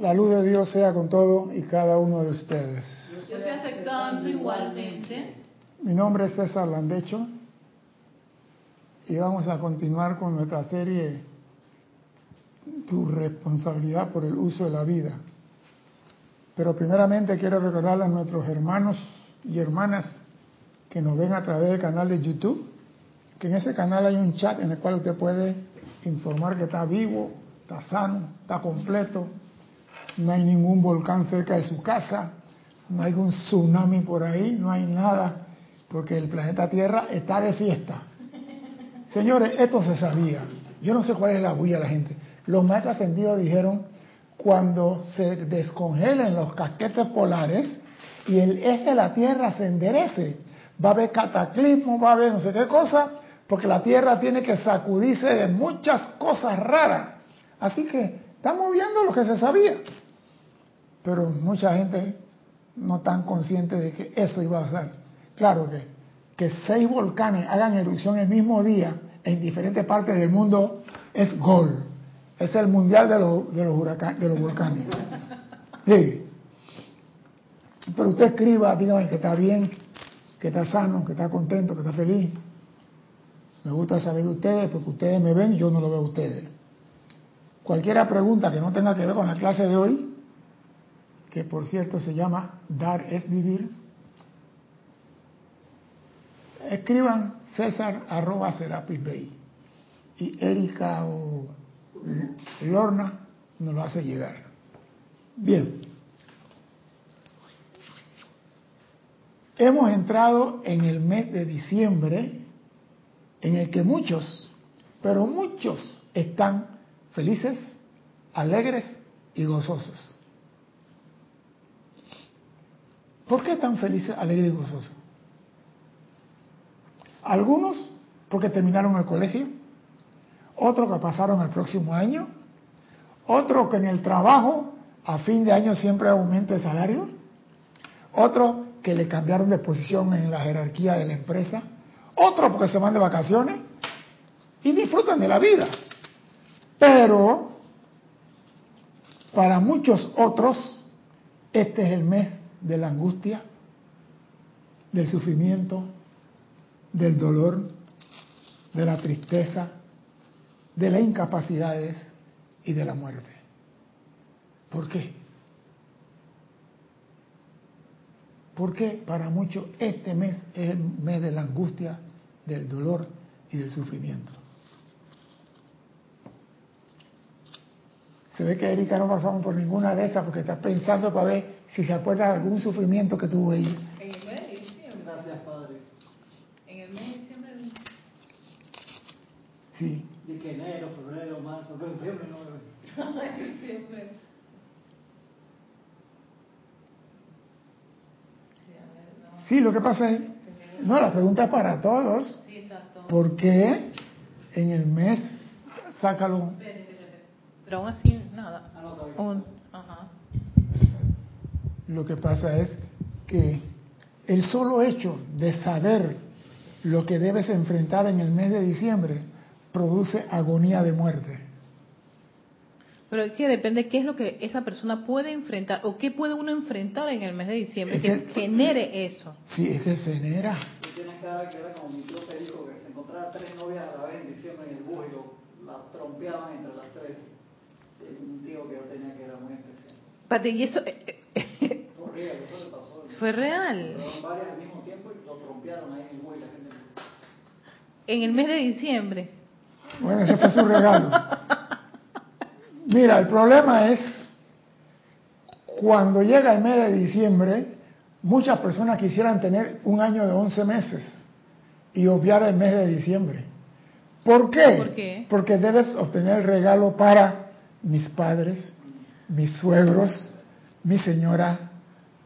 La luz de Dios sea con todo y cada uno de ustedes. Yo estoy aceptando igualmente. Mi nombre es César Landecho y vamos a continuar con nuestra serie Tu responsabilidad por el uso de la vida. Pero primeramente quiero recordarle a nuestros hermanos y hermanas que nos ven a través del canal de YouTube, que en ese canal hay un chat en el cual usted puede informar que está vivo, está sano, está completo, no hay ningún volcán cerca de su casa, no hay un tsunami por ahí, no hay nada, porque el planeta Tierra está de fiesta. Señores, esto se sabía. Yo no sé cuál es la bulla de la gente. Los maestros ascendidos dijeron, cuando se descongelen los casquetes polares y el eje de la Tierra se enderece, va a haber cataclismo, va a haber no sé qué cosa, porque la Tierra tiene que sacudirse de muchas cosas raras. Así que estamos viendo lo que se sabía. Pero mucha gente no tan consciente de que eso iba a pasar. Claro que, que seis volcanes hagan erupción el mismo día en diferentes partes del mundo es gol. Es el mundial de los, de los, de los volcanes. Sí. Pero usted escriba, dígame que está bien, que está sano, que está contento, que está feliz. Me gusta saber de ustedes porque ustedes me ven y yo no lo veo a ustedes. Cualquiera pregunta que no tenga que ver con la clase de hoy, que por cierto se llama Dar es Vivir, escriban César arroba Serapis Bay y Erika o Lorna nos lo hace llegar. Bien. Hemos entrado en el mes de diciembre en el que muchos, pero muchos están felices, alegres y gozosos. ¿Por qué están felices, alegres y gozosos? Algunos porque terminaron el colegio, otros que pasaron el próximo año, otros que en el trabajo a fin de año siempre aumenta el salario, otros que le cambiaron de posición en la jerarquía de la empresa, otros porque se van de vacaciones y disfrutan de la vida. Pero para muchos otros, este es el mes de la angustia, del sufrimiento, del dolor, de la tristeza, de las incapacidades y de la muerte. ¿Por qué? Porque para muchos este mes es el mes de la angustia, del dolor y del sufrimiento. Se ve que Erika no pasamos por ninguna de esas porque está pensando para ver si se acuerda de algún sufrimiento que tuvo ella. En el mes de diciembre. Gracias, Padre. En el mes de diciembre. Sí. De que enero, febrero, marzo, pero diciembre no diciembre. Sí, lo que pasa es, no, la pregunta es para todos. Sí, exacto. ¿Por qué en el mes, sácalo. Pero aún así, nada. Ah. Un, ajá. Lo que pasa es que el solo hecho de saber lo que debes enfrentar en el mes de diciembre produce agonía de muerte. Pero es que depende qué es lo que esa persona puede enfrentar o qué puede uno enfrentar en el mes de diciembre Es que que- genere eso. Sí, es que se genera. Tú tienes que era como mi tío Perico, que se encontraba tres novias a la vez en diciembre en el bus y lo, la trompeaban entre las tres. Y un tío que yo tenía que era muy especial. Espérate, y eso real, eso le pasó. fue real. Fueron varias al mismo tiempo y lo trompearon ahí en el bus y la gente... En el mes de diciembre. Bueno, ese fue su regalo. Mira, el problema es cuando llega el mes de diciembre, muchas personas quisieran tener un año de 11 meses y obviar el mes de diciembre. ¿Por qué? ¿Por qué? Porque debes obtener el regalo para mis padres, mis suegros, mi señora,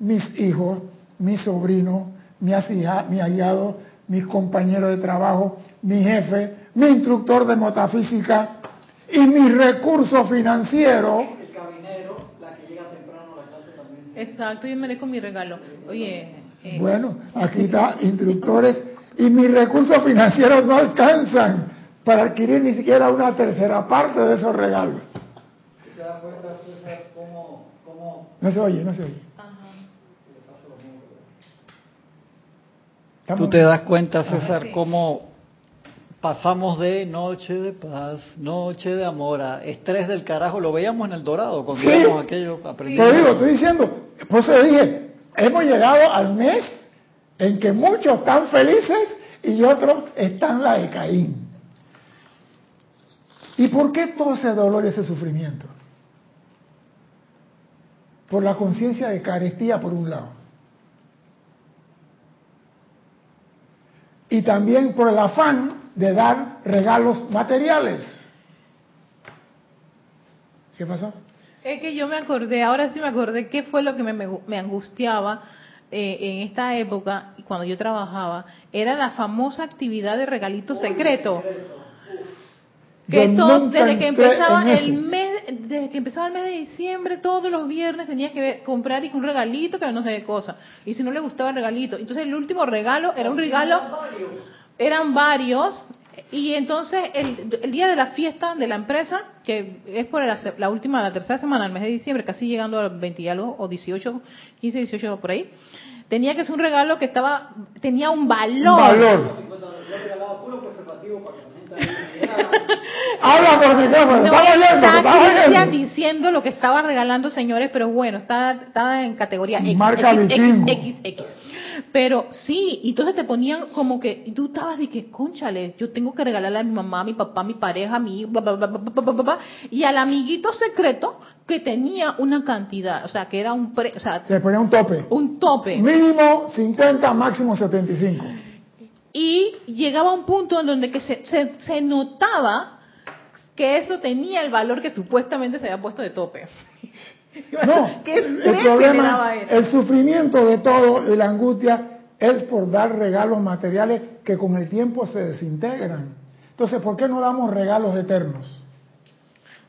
mis hijos, mi sobrino, mi, asija- mi ahijado, mis compañeros de trabajo, mi jefe, mi instructor de metafísica y mi recurso financiero. El cabinero, la que llega temprano a la clase también. Exacto, yo merezco mi regalo. Oye, eh, Bueno, aquí está, instructores, y mis recursos financieros no alcanzan para adquirir ni siquiera una tercera parte de esos regalos. ¿Te das cuenta, César, cómo No se oye, no se oye. Ajá. le pasa lo mismo. Estamos- Tú te das cuenta, César, sí. cómo pasamos de noche de paz, noche de amor a estrés del carajo. Lo veíamos en el Dorado cuando Sí. íbamos aquello Te aprendiendo. digo, estoy diciendo, por eso le dije, hemos llegado al mes en que muchos están felices y otros están la de Caín. ¿Y por qué todo ese dolor y ese sufrimiento? Por la conciencia de carestía por un lado. Y también por el afán de dar regalos materiales. ¿Qué pasó? Es que yo me acordé, ahora sí me acordé qué fue lo que me, me, angustiaba eh, en esta época, cuando yo trabajaba, era la famosa actividad de regalito secreto. Que Yo todo- desde que empezaba el eso. Mes, desde que empezaba el mes de diciembre, todos los viernes tenías que ver- comprar y un regalito que no sé qué cosa. Y si no le gustaba el regalito, entonces el último regalo era un regalo, eran varios. Y entonces el, el día de la fiesta de la empresa, que es por la, última, la tercera semana del mes de diciembre, casi llegando a 20 y algo, o 18, 15, 18 por ahí, tenía que ser un regalo que estaba, tenía un valor. Valor. Habla por micrófono, no, diciendo lo que estaba regalando, señores, pero bueno, está, está en categoría X, X, X, X, Pero sí, entonces te ponían como que, tú estabas de que, conchale, yo tengo que regalarle a mi mamá, a mi papá, a mi pareja, a mi hijo, y al amiguito secreto que tenía una cantidad, o sea, que era un pre, o sea, se ponía un tope. Un tope. Mínimo 50, máximo 75. Y llegaba un punto en donde que se, se, se notaba que eso tenía el valor que supuestamente se había puesto de tope. No, ¿Qué el problema, el sufrimiento de todo y la angustia es por dar regalos materiales que con el tiempo se desintegran. Entonces, ¿por qué no damos regalos eternos?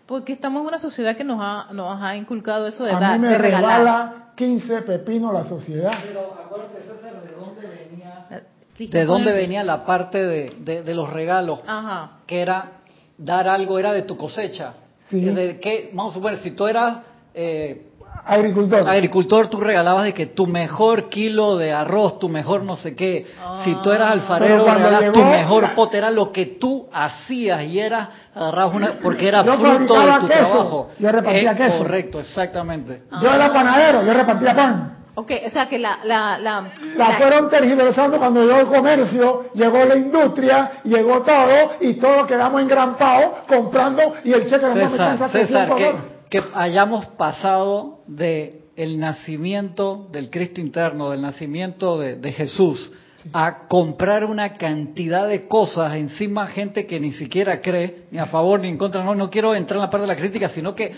Porque estamos en una sociedad que nos ha, nos ha inculcado eso de, A dar, mí me de regalar. regala 15 pepinos la sociedad. Pero acuérdate, César, de dónde venía. Cristian, ¿De dónde venía la parte de, de- de los regalos? Ajá. Que era dar algo, era de tu cosecha. Sí. Que De que, vamos a suponer, si tú eras eh, Agricultor. agricultor, tú regalabas de que tu mejor kilo de arroz, tu mejor no sé qué. Si tú eras Pero alfarero, regalabas tu mejor la- pote, era lo que tú hacías y era, agarrabas una, porque era Yo fruto de tu queso, trabajo. yo repartía Eh, queso. Correcto, exactamente. Yo era panadero, yo repartía pan. Ok, o sea que la... La, la, La la- fueron tergiversando cuando llegó el comercio, llegó la industria, llegó todo y todos quedamos engrampados comprando y el cheque de César, alcanza César, 300 que, que hayamos pasado de el nacimiento del Cristo interno, del nacimiento de, de Jesús, a comprar una cantidad de cosas encima gente que ni siquiera cree, ni a favor ni en contra, no, no quiero entrar en la parte de la crítica, sino que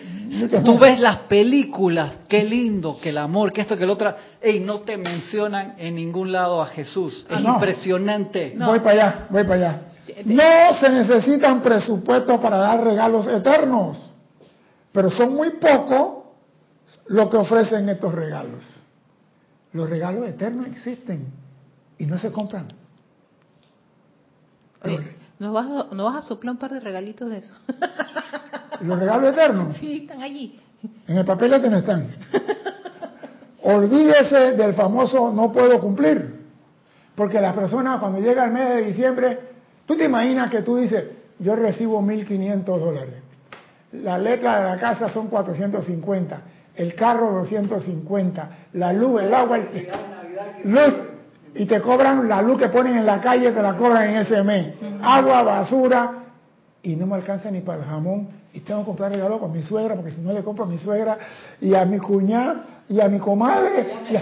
tú ves las películas, qué lindo, que el amor, que esto, que el otro, y no te mencionan en ningún lado a Jesús. Es Ah, no. impresionante. No. Voy para allá, voy para allá. No se necesitan presupuestos para dar regalos eternos, pero son muy pocos lo que ofrecen estos regalos. Los regalos eternos existen y no se compran. Oye, ¿nos vas, a, ¿nos vas a soplar un par de regalitos de eso? Los regalos eternos sí, están allí. en el papelete no están. Olvídese del famoso no puedo cumplir. Porque las personas cuando llega el mes de diciembre, tú te imaginas que tú dices, yo recibo 1.500 dólares. La letra de la casa son 450, el carro 250, la luz, el agua, el, luz, y te cobran la luz que ponen en la calle, te la cobran en ese mes. Agua, basura, y no me alcanza ni para el jamón. Y tengo que comprar regalo con mi suegra, porque si no le compro a mi suegra y a mi cuñada y a mi comadre. y a-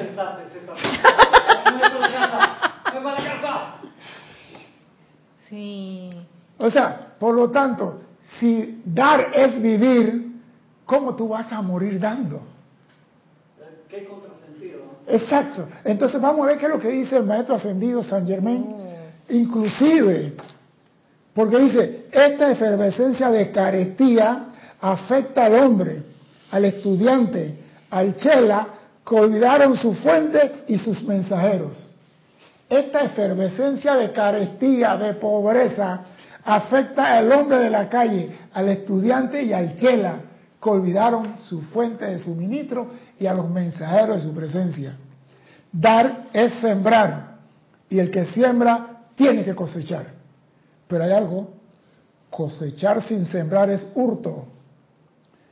Sí. O sea, por lo tanto, si dar es vivir, ¿cómo tú vas a morir dando? Qué contrasentido. Exacto. Entonces vamos a ver qué es lo que dice el maestro ascendido San Germain. Inclusive, porque dice, esta efervescencia de carestía afecta al hombre, al estudiante, al chela, que olvidaron su fuente y sus mensajeros. Esta efervescencia de carestía, de pobreza, afecta al hombre de la calle, al estudiante y al chela, que olvidaron su fuente de suministro y a los mensajeros de su presencia. Dar es sembrar y el que siembra tiene que cosechar. Pero hay algo, cosechar sin sembrar es hurto.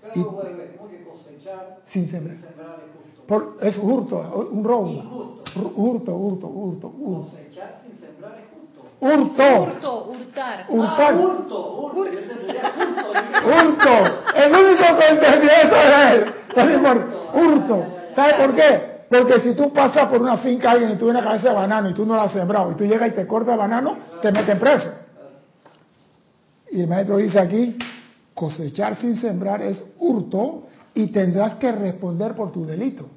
Pero como que cosechar Sin sembrar. sembrar es. Por- es hurto, un robo. Hurto, hurto, hurto, hurto. Cosechar sin. Hurto, Hurto, hurtar. hurtar. Ah, hurto, hurto. Hurto. El único que entendió eso es él. Hurto. ¿Sabes por qué? Porque si tú pasas por una finca alguien y tú ves una cabeza de banano y tú no la has sembrado y tú llegas y te cortas el banano, te meten preso. Y el maestro dice aquí, cosechar sin sembrar es hurto y tendrás que responder por tu delito.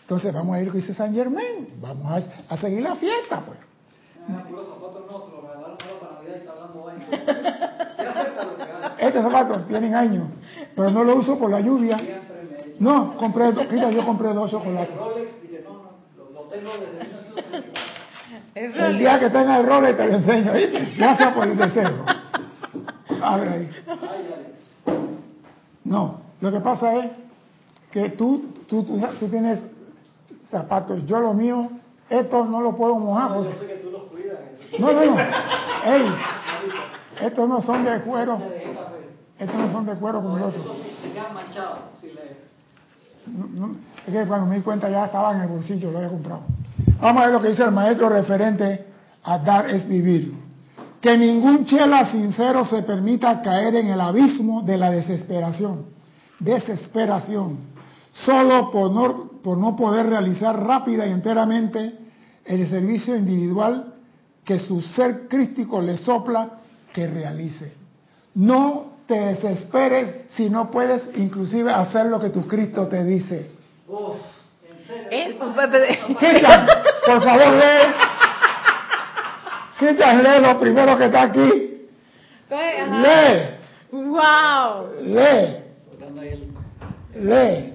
Entonces vamos a ir, que dice San Germán, vamos a, a seguir la fiesta, pues. Puros zapatos no, se los regalaron ahora para Navidad y está hablando vaina. Se acepta lo que haga. Estos zapatos tienen años, pero no lo uso por la lluvia. No, compré, dos- mira, yo compré dos chocolates. Rolex, dije, no, no, lo, lo tengo desde 1994. Es El día que tenga el rol te lo enseño, ¿viste? Gracias por el deseo. Abre ahí. Ay, ay. No, lo que pasa es que tú, tú, tú, tú tienes zapatos, yo lo mío, estos no lo puedo mojar. No, yo Porque... sé que tú los cuidas. No, no, no. Ey, estos no son de cuero, estos no son de cuero como los otros. es que cuando me di cuenta ya estaba en el bolsillo, lo había comprado. Vamos a ver lo que dice el maestro referente a dar es vivir. Que ningún chela sincero se permita caer en el abismo de la desesperación. Desesperación. Solo por no, por no poder realizar rápida y enteramente el servicio individual que su ser crístico le sopla que realice. No te desesperes si no puedes inclusive hacer lo que tu Cristo te dice. Uf, Cristian, por favor lee. Cristian, lee lo primero que está aquí. Lee, Wow. lee, lee.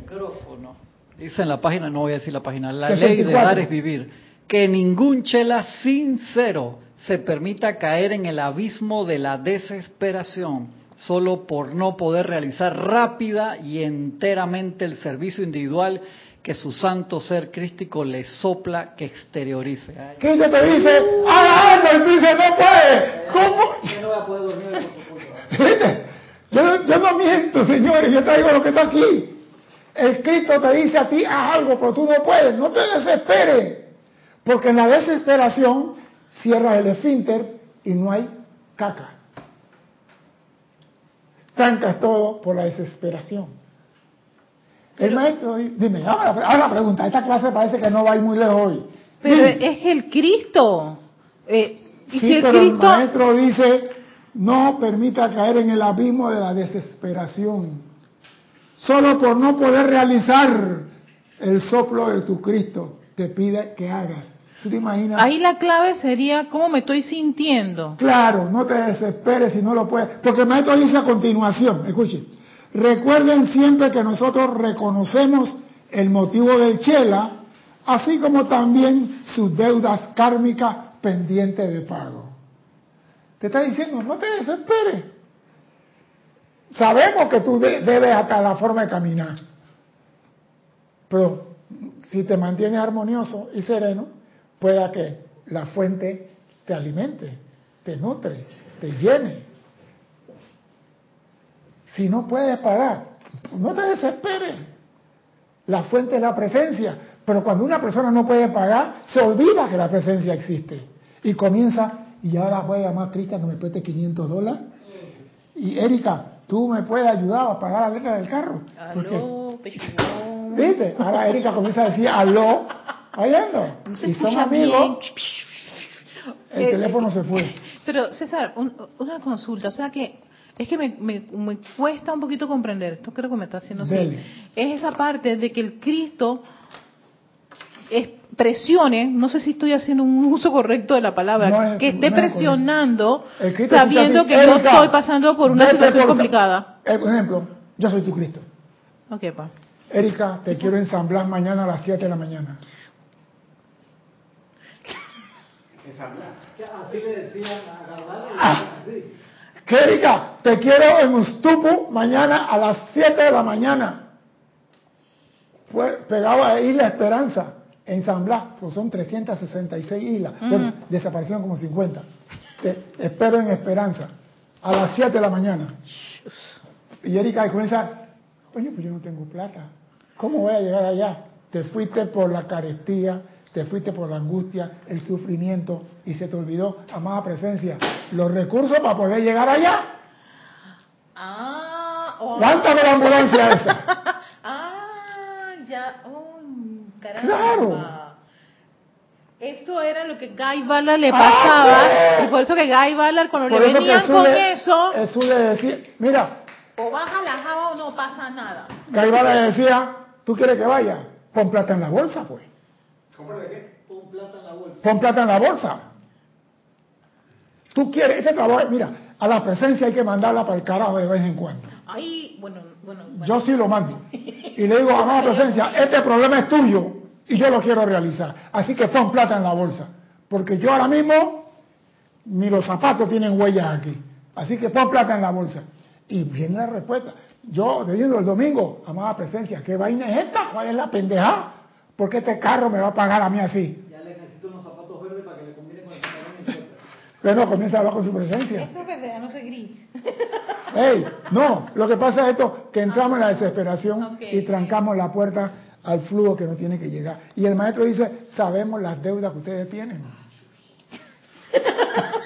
Dice en la página, no voy a decir la página, la 64. ley de dar es vivir. Que ningún chela sincero se permita caer en el abismo de la desesperación solo por no poder realizar rápida y enteramente el servicio individual que su santo ser crístico le sopla que exteriorice. Cristo te dice, haga algo, y tú dices, no puede. ¿Cómo? Yo no voy a poder dormir. Yo, yo no miento, señores, yo traigo lo que está aquí. El Cristo te dice a ti, haz algo, pero tú no puedes, no te desesperes. Porque en la desesperación cierras el esfínter y no hay caca. Trancas todo por la desesperación. el maestro, di- dime, ahora, ahora la pregunta, esta clase parece que no va a ir muy lejos hoy. Pero Dime. es el Cristo. eh, y Sí, si el pero el Cristo. maestro dice, no permita caer en el abismo de la desesperación. Solo por no poder realizar el soplo de tu Cristo, te pide que hagas. ¿Tú te imaginas? Ahí la clave sería cómo me estoy sintiendo. Claro, no te desesperes si no lo puedes. Porque el maestro dice a continuación, escuchen, recuerden siempre que nosotros reconocemos el motivo del Chela, así como también sus deudas kármicas pendientes de pago. Te está diciendo, no te desesperes. Sabemos que tú de- debes hasta la forma de caminar. Pero si te mantienes armonioso y sereno, pueda que la fuente te alimente, te nutre, te llene. Si no puedes pagar, no te desesperes. La fuente es la presencia. Pero cuando una persona no puede pagar, se olvida que la presencia existe. Y comienza, y ahora voy a llamar a Cristian que me preste 500 dólares. Y Erika, tú me puedes ayudar a pagar la letra del carro. Porque Aló, pechugón. ¿Viste? Ahora Erika comienza a decir aló, oyendo. No y son amigos, bien. el Eh, teléfono se fue. Pero César, un- una consulta, o sea que es que me, me- me cuesta un poquito comprender, esto creo que me está haciendo así. Es esa parte de que el Cristo es- presione, no sé si estoy haciendo un uso correcto de la palabra, No es- que esté no es presionando sabiendo que yo "Erika, estoy pasando por una situación por- complicada. Eh, Por ejemplo, yo soy tu Cristo. Ok, pa. Erika, te quiero ensamblar mañana a las 7 de la mañana. Que Así le decían a Ah. que Erika, te quiero en Ustupu mañana a las 7 de la mañana. Fue pegado a Isla Esperanza, en San Blas, pues son 366 islas. Bueno, desaparecieron como 50. Te espero en Esperanza, a las 7 de la mañana. Y Erika comienza, coño, pues yo no tengo plata. ¿Cómo voy a llegar allá? Te fuiste por la carestía, te fuiste por la angustia, el sufrimiento y se te olvidó, amada presencia, los recursos para poder llegar allá. Ah, oh. ¿Cuánta la ambulancia esa? ah, ya, oh, caramba. Claro. Eso era lo que Guy Ballard le pasaba, Ah, y por eso que Guy Ballard cuando Por le venían Jesús con le, eso, Jesús le decía, mira, o baja la java o no pasa nada. Gaibala le decía, ¿tú quieres que vaya? Pon plata en la bolsa, pues. ¿Compra de qué? Pon plata en la bolsa. Pon plata en la bolsa. Tú quieres, este trabajo, mira, a la presencia hay que mandarla para el carajo de vez en cuando. Ahí, bueno, bueno, bueno. Yo sí lo mando. Y le digo, amada presencia, este problema es tuyo y yo lo quiero realizar. Así que pon plata en la bolsa. Porque yo ahora mismo, ni los zapatos tienen huellas aquí. Así que pon plata en la bolsa. Y viene la respuesta. Yo, diciendo el domingo, amada presencia, ¿qué vaina es esta? ¿Cuál es la pendejada? ¿Por qué este carro me va a pagar a mí así? Ya le necesito unos zapatos verdes para que le combine con el pantalón. Bueno, comienza a hablar con su presencia. Esto es verdad, no sé gris. Ey, no, lo que pasa es esto, que entramos en la desesperación Ok, y trancamos la puerta al flujo que no tiene que llegar. Y el maestro dice, sabemos las deudas que ustedes tienen.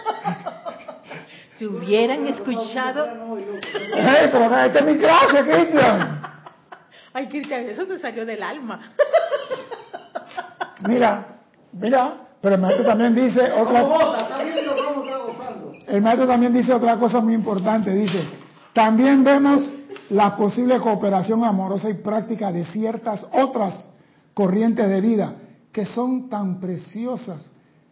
Si hubieran escuchado... Ey, pero esta es mi clase, Cristian. Ay, Cristian, eso te salió del alma. Mira, mira, pero el maestro también dice ¿Cómo otra, goza? ¿Está viendo cómo está gozando? el maestro también dice otra cosa muy importante, dice, también vemos la posible cooperación amorosa y práctica de ciertas otras corrientes de vida que son tan preciosas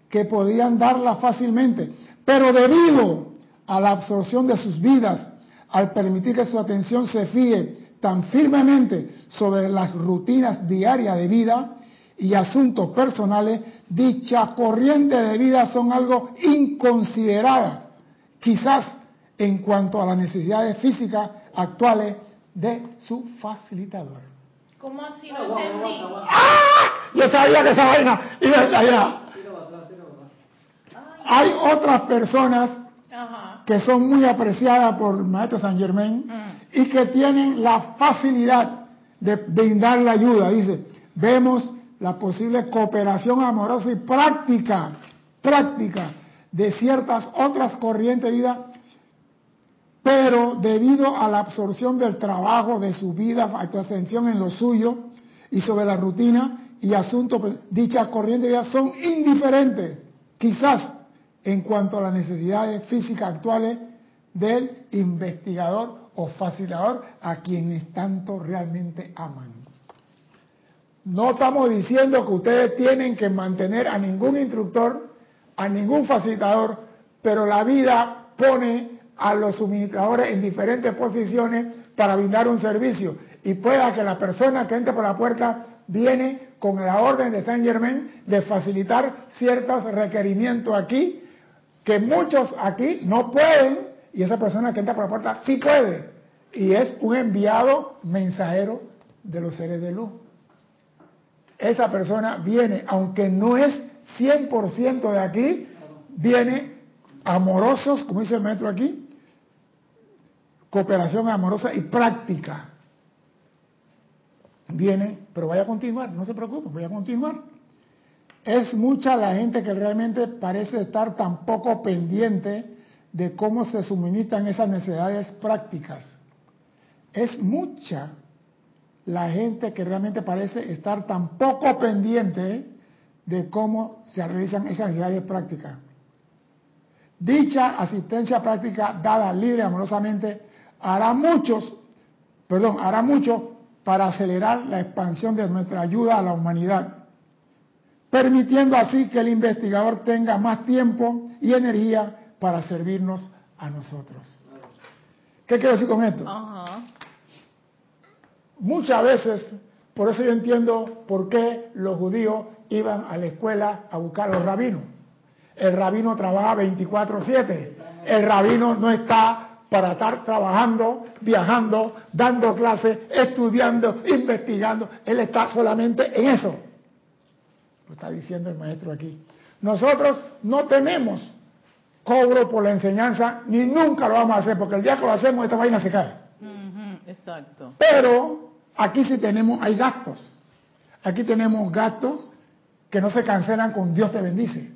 que podrían darla fácilmente, pero debido a la absorción de sus vidas, al permitir que su atención se fíe tan firmemente sobre las rutinas diarias de vida y asuntos personales, dicha corriente de vida son algo inconsideradas, quizás en cuanto a las necesidades físicas actuales de su facilitador. ¿Cómo así? No entendí. ¡Ah! Yo sabía que esa vaina iba a estallar. Hay otras personas. Que son muy apreciadas por Maestro San Germain y que tienen la facilidad de brindar la ayuda. Dice, vemos la posible cooperación amorosa y práctica, práctica de ciertas otras corrientes de vida, pero debido a la absorción del trabajo, de su vida, a tu ascensión en lo suyo y sobre la rutina y asuntos, pues, dichas corrientes de vida son indiferentes, quizás en cuanto a las necesidades físicas actuales del investigador o facilitador a quienes tanto realmente aman. No estamos diciendo que ustedes tienen que mantener a ningún instructor, a ningún facilitador, pero la vida pone a los suministradores en diferentes posiciones para brindar un servicio. Y pueda que la persona que entre por la puerta viene con la orden de Saint Germain de facilitar ciertos requerimientos aquí, que muchos aquí no pueden, y esa persona que entra por la puerta sí puede. Y es un enviado mensajero de los seres de luz esa persona viene, aunque no es 100% de aquí, viene amorosos, como dice el maestro aquí, cooperación amorosa y práctica. Viene, pero vaya a continuar, no se preocupe, voy a continuar. Es mucha la gente que realmente parece estar tan poco pendiente de cómo se suministran esas necesidades prácticas. Es mucha la gente que realmente parece estar tan poco pendiente de cómo se realizan esas necesidades prácticas. Dicha asistencia práctica dada libre amorosamente hará muchos, perdón, hará mucho para acelerar la expansión de nuestra ayuda a la humanidad, permitiendo así que el investigador tenga más tiempo y energía para servirnos a nosotros. ¿Qué quiero decir con esto? Muchas veces, por eso yo entiendo por qué los judíos iban a la escuela a buscar a los rabinos. El rabino trabaja 24/7. El rabino no está para estar trabajando, viajando, dando clases, estudiando, investigando. Él está solamente en eso. Lo está diciendo el maestro aquí. Nosotros no tenemos cobro por la enseñanza, ni nunca lo vamos a hacer, porque el día que lo hacemos esta vaina se cae. Exacto. Pero aquí sí tenemos, hay gastos. Aquí tenemos gastos que no se cancelan con Dios te bendice.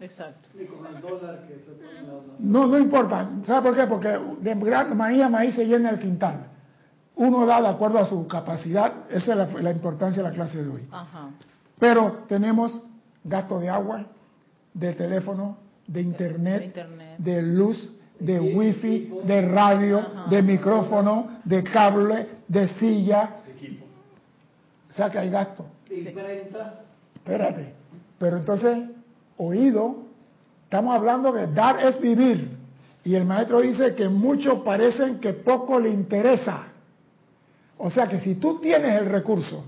Exacto. Ni con el dólar que se pone en la No, no importa. ¿Sabe por qué? Porque de gran manía maíz se llena el quintal. Uno da de acuerdo a su capacidad. Esa es la, la importancia de la clase de hoy. Ajá. Pero tenemos gasto de agua, de teléfono, de internet, De internet. de luz, de wifi, de radio, Ajá. de micrófono, de cable, de silla. O sea que hay gasto. Espérate. Pero entonces, oído, estamos hablando de dar es vivir. Y el maestro dice que muchos parecen que poco le interesa. O sea que si tú tienes el recurso,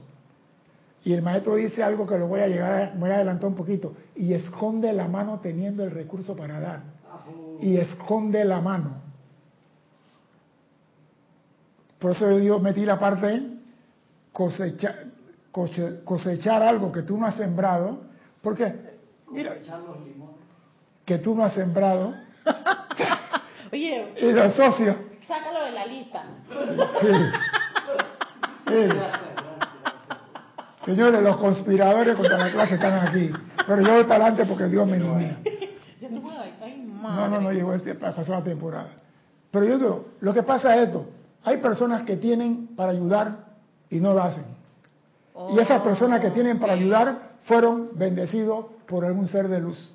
y el maestro dice algo que lo voy a llegar, a- voy a adelantar un poquito, y esconde la mano teniendo el recurso para dar. Y esconde la mano. Por eso yo metí la parte cosecha- coche- cosechar algo que tú no has sembrado, porque, mira, los limones. que tú no has sembrado, Oye, y los socios, sácalo de la lista. sí. Sí. Señores, los conspiradores contra la clase están aquí, pero yo voy para adelante porque Dios me ilumina. No, no, no llegó pasó la temporada. Pero yo digo, lo que pasa es esto, hay personas que tienen para ayudar y no lo hacen. Y esas personas que tienen para ayudar fueron bendecidos por algún ser de luz.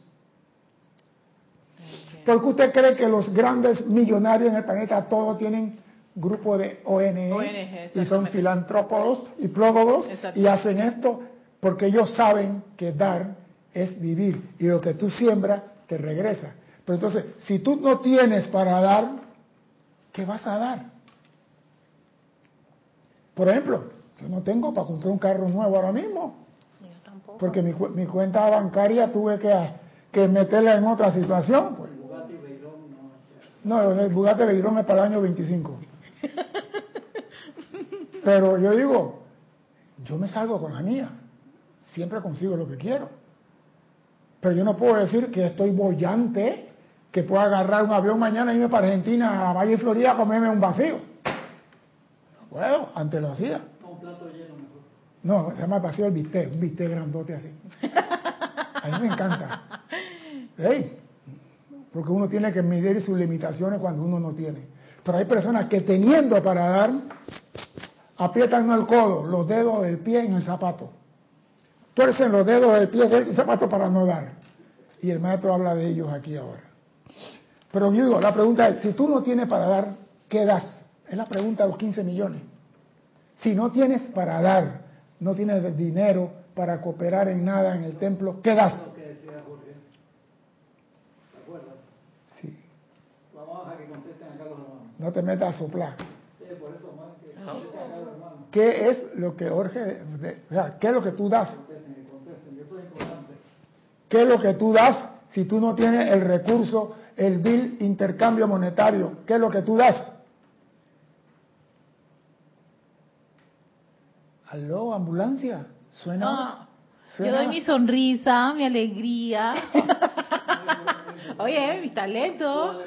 ¿Por qué usted cree que los grandes millonarios en el planeta todos tienen grupo de ONG, ONG, y son filántropos y prógogos Exacto. y hacen esto porque ellos saben que dar es vivir y lo que tú siembras te regresa. Pero entonces, si tú no tienes para dar, ¿qué vas a dar? Por ejemplo, yo no tengo para comprar un carro nuevo ahora mismo. Yo tampoco. Porque mi, mi cuenta bancaria tuve que, que meterla en otra situación. Pues. No, el Bugatti Veyron es para el año 25. Pero yo digo, yo me salgo con la mía. Siempre consigo lo que quiero. Pero yo no puedo decir que estoy bollante, que puedo agarrar un avión mañana e irme para Argentina, a Valle Florida, a comerme un vacío. No puedo, antes lo hacía. No, un plato lleno mejor. No, se llama el vacío del bistec, un bistec grandote así. A mí me encanta. Ey, porque uno tiene que medir sus limitaciones cuando uno no tiene. Pero hay personas que teniendo para dar, aprietan el codo, los dedos del pie en el zapato. Tuercen los dedos del pie del zapato para no dar. Y el maestro habla de ellos aquí ahora. Pero yo digo, la pregunta es, si tú no tienes para dar, ¿qué das? Es la pregunta de los 15 millones. Si no tienes para dar, no tienes dinero para cooperar en nada en el templo, ¿qué das? Lo que decía Jorge. ¿Te acuerdas? Sí, Vamos a dejar que contesten acá los hermanos. no te metas a soplar. Sí, por eso, más que contesten acá los hermanos. ¿Qué es lo que Jorge, de- o sea, qué es lo que tú das? Contesten, que contesten, que eso es importante. ¿Qué es lo que tú das si tú no tienes el recurso, el bill intercambio monetario? ¿Qué es lo que tú das? ¿Aló, ambulancia? ¿Suena? No, yo ¿Suena? doy mi sonrisa, mi alegría. Oye, mis talentos.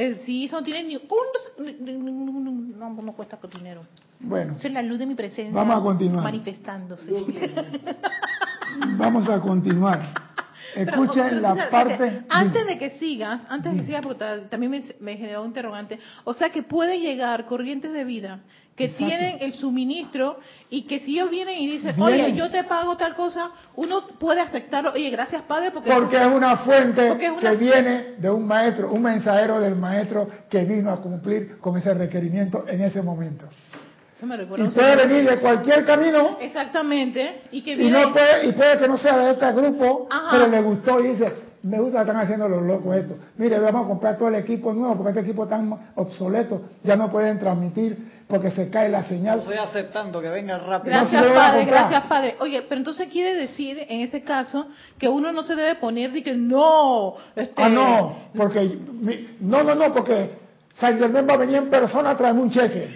Eh, sí, eso no tiene ni un... No, no cuesta dinero. Bueno, Esa es la luz de mi presencia. Vamos a continuar. Manifestándose. vamos a continuar. Escuchen pero, la parte... Antes de que sigas, antes de que sigas, porque ta- también me, me generó un interrogante. O sea que puede llegar corrientes de vida que Exacto. tienen el suministro y que si ellos vienen y dicen, oye, yo te pago tal cosa, uno puede aceptarlo. Oye, gracias Padre, porque... Porque es una fuente es una que viene de un maestro, un mensajero del maestro que vino a cumplir con ese requerimiento en ese momento. Eso me recuerda Y puede venir de cualquier camino Exactamente. Y que y viene... no puede y puede que no sea de este grupo, Ajá. pero le gustó y dice, me gusta que están haciendo los locos esto. Mire, vamos a comprar todo el equipo nuevo porque este equipo tan obsoleto, ya no pueden transmitir porque se cae la señal. Estoy aceptando que venga rápido. Gracias, padre, gracias, padre. Oye, pero entonces quiere decir, en ese caso, que uno no se debe poner de que no. Este, Ah, no, porque mi- no, no, no, porque San Germán va a venir en persona a traerme un cheque.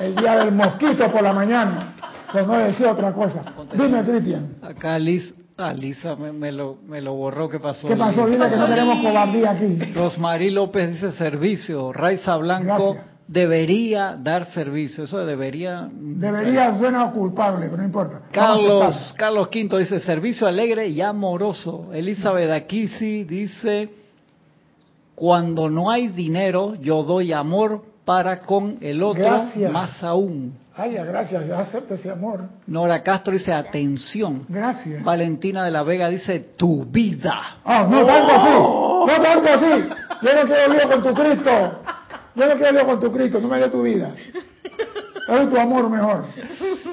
El día del mosquito por la mañana, por no decir otra cosa. Dime, Cristian, Acá Liz, ah, Lisa me, me lo, me lo borró. ¿Qué pasó? ¿qué pasó? Dile que no tenemos cobardía aquí. Rosmarí López dice servicio. Raiza Blanco Gracias. debería dar servicio. Eso de debería. Debería suena culpable, pero no importa. Carlos. Carlos Quinto dice servicio alegre y amoroso. Elizabeth Aquisi dice cuando no hay dinero yo doy amor para con el otro Gracias. más aún. Ay, gracias, ya acepta ese amor. Nora Castro dice atención. Gracias. Valentina de la Vega dice tu vida. Ah, no tanto así, no tanto así. Yo no quiero lío con tu Cristo. Yo no quiero lío con tu Cristo, no me dé tu vida. Dame tu amor mejor.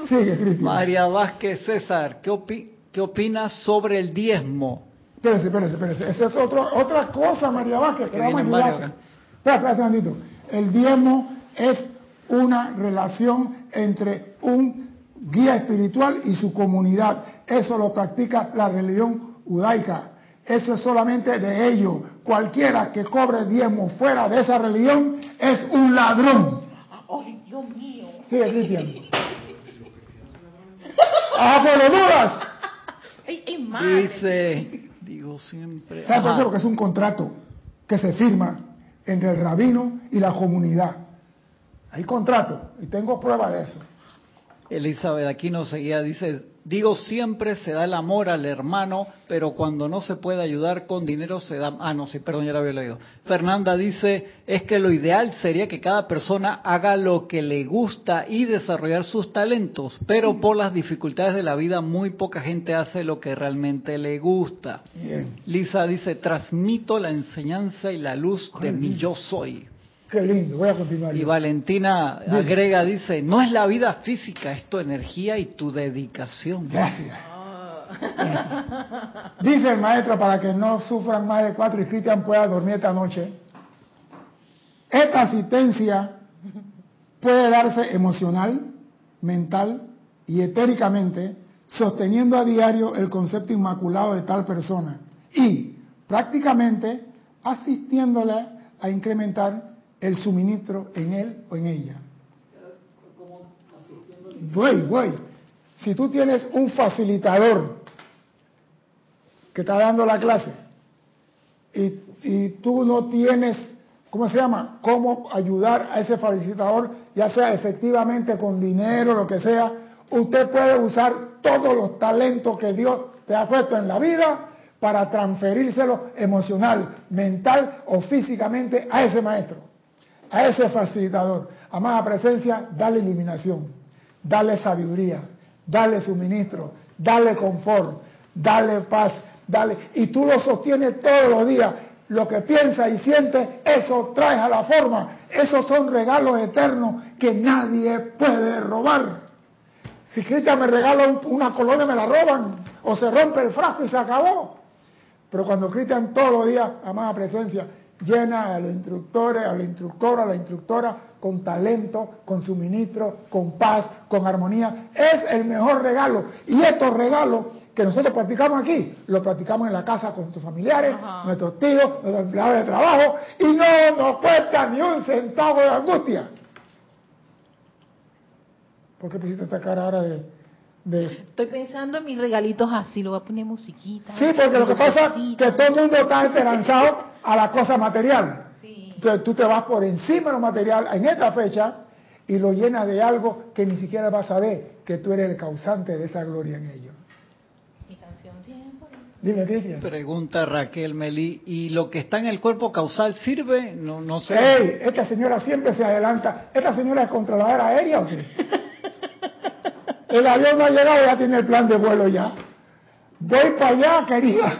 Sigue, Cristian. María Vázquez César, ¿qué, opi- qué opinas sobre el diezmo? Espérese, espérese, espérese. Esa es otro, otra cosa, María Vázquez, que vamos a. Espera, espera, un momentito. El diezmo es una relación entre un guía espiritual y su comunidad. Eso lo practica la religión judaica. Eso es solamente de ellos. Cualquiera que cobre diezmo fuera de esa religión es un ladrón. Ay, Dios mío. Sigue, Cristian. ¡Ah, pero dudas! Ay, ay, madre. Dice, digo siempre. ¿Sabe por qué? Porque es un contrato que se firma entre el rabino y la comunidad. Hay contrato y tengo prueba de eso. Elizabeth aquí nos seguía, dice, digo siempre se da el amor al hermano, pero cuando no se puede ayudar con dinero se da... Ah, no, sí, perdón, ya lo había leído. Fernanda dice, es que lo ideal sería que cada persona haga lo que le gusta y desarrollar sus talentos, pero por las dificultades de la vida muy poca gente hace lo que realmente le gusta. Bien. Lisa dice, transmito la enseñanza y la luz de mi yo soy. Qué lindo. Voy a continuar. Y. Valentina agrega, dice, no es la vida física, es tu energía y tu dedicación. Gracias. Gracias. Dice el maestro para que no sufran más de cuatro y Cristian pueda dormir esta noche. Esta asistencia puede darse emocional, mental y etéricamente, sosteniendo a diario el concepto inmaculado de tal persona y prácticamente asistiéndole a incrementar el suministro en él o en ella. Güey, güey, si tú tienes un facilitador que está dando la clase y, tú no tienes, ¿cómo se llama?, cómo ayudar a ese facilitador, ya sea efectivamente con dinero, lo que sea, usted puede usar todos los talentos que Dios te ha puesto en la vida para transferírselo emocional, mental o físicamente a ese maestro, a ese facilitador. Amada presencia, dale iluminación, dale sabiduría, dale suministro, dale confort, dale paz, dale. Y tú lo sostienes todos los días. Lo que piensa y siente, eso traes a la forma. Esos son regalos eternos que nadie puede robar. Si Cristian me regala un- una colonia, me la roban. O se rompe el frasco y se acabó. Pero cuando Cristian todos los días, amada presencia, llena a los instructores, a la instructora, a la instructora con talento, con suministro, con paz, con armonía, es el mejor regalo. Y estos regalos que nosotros practicamos aquí, los practicamos en la casa con nuestros familiares, Ajá. nuestros tíos, nuestros empleados de trabajo, y no nos cuesta ni un centavo de angustia. ¿Por qué pusiste esta cara ahora de, de Estoy pensando en mis regalitos así, lo voy a poner musiquita. Sí, porque lo que pasa es que todo el mundo está esperanzado a la cosa material. Sí. Entonces tú te vas por encima de lo material en esta fecha y lo llenas de algo que ni siquiera vas a ver que tú eres el causante de esa gloria en ello. Mi canción tiempo. Dime, Cristian. Pregunta Raquel Melí, ¿y lo que está en el cuerpo causal sirve? No, no sé. ¡Ey! Esta señora siempre se adelanta. ¿Esta señora es controladora aérea o qué? El avión no ha llegado, ya tiene el plan de vuelo ya. Voy para allá, querida.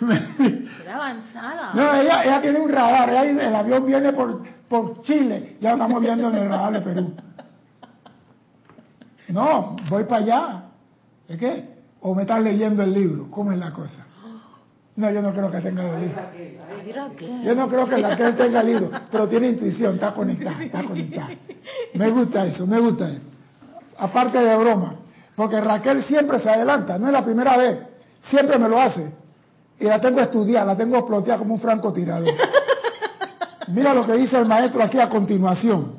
Avanzada. No, ella, ella tiene un radar, el avión viene por, por Chile, ya estamos viendo en el radar de Perú. No, voy para allá. ¿Es? O me estás leyendo el libro, ¿cómo es la cosa? No, yo no creo que tenga el libro. Yo no creo que la que tenga el libro, pero tiene intuición, está conectada, está conectada. Me gusta eso, me gusta eso. Aparte de broma, porque Raquel siempre se adelanta, no es la primera vez, siempre me lo hace. Y la tengo estudiada, la tengo explotada como un francotirador. Mira lo que dice el maestro aquí a continuación.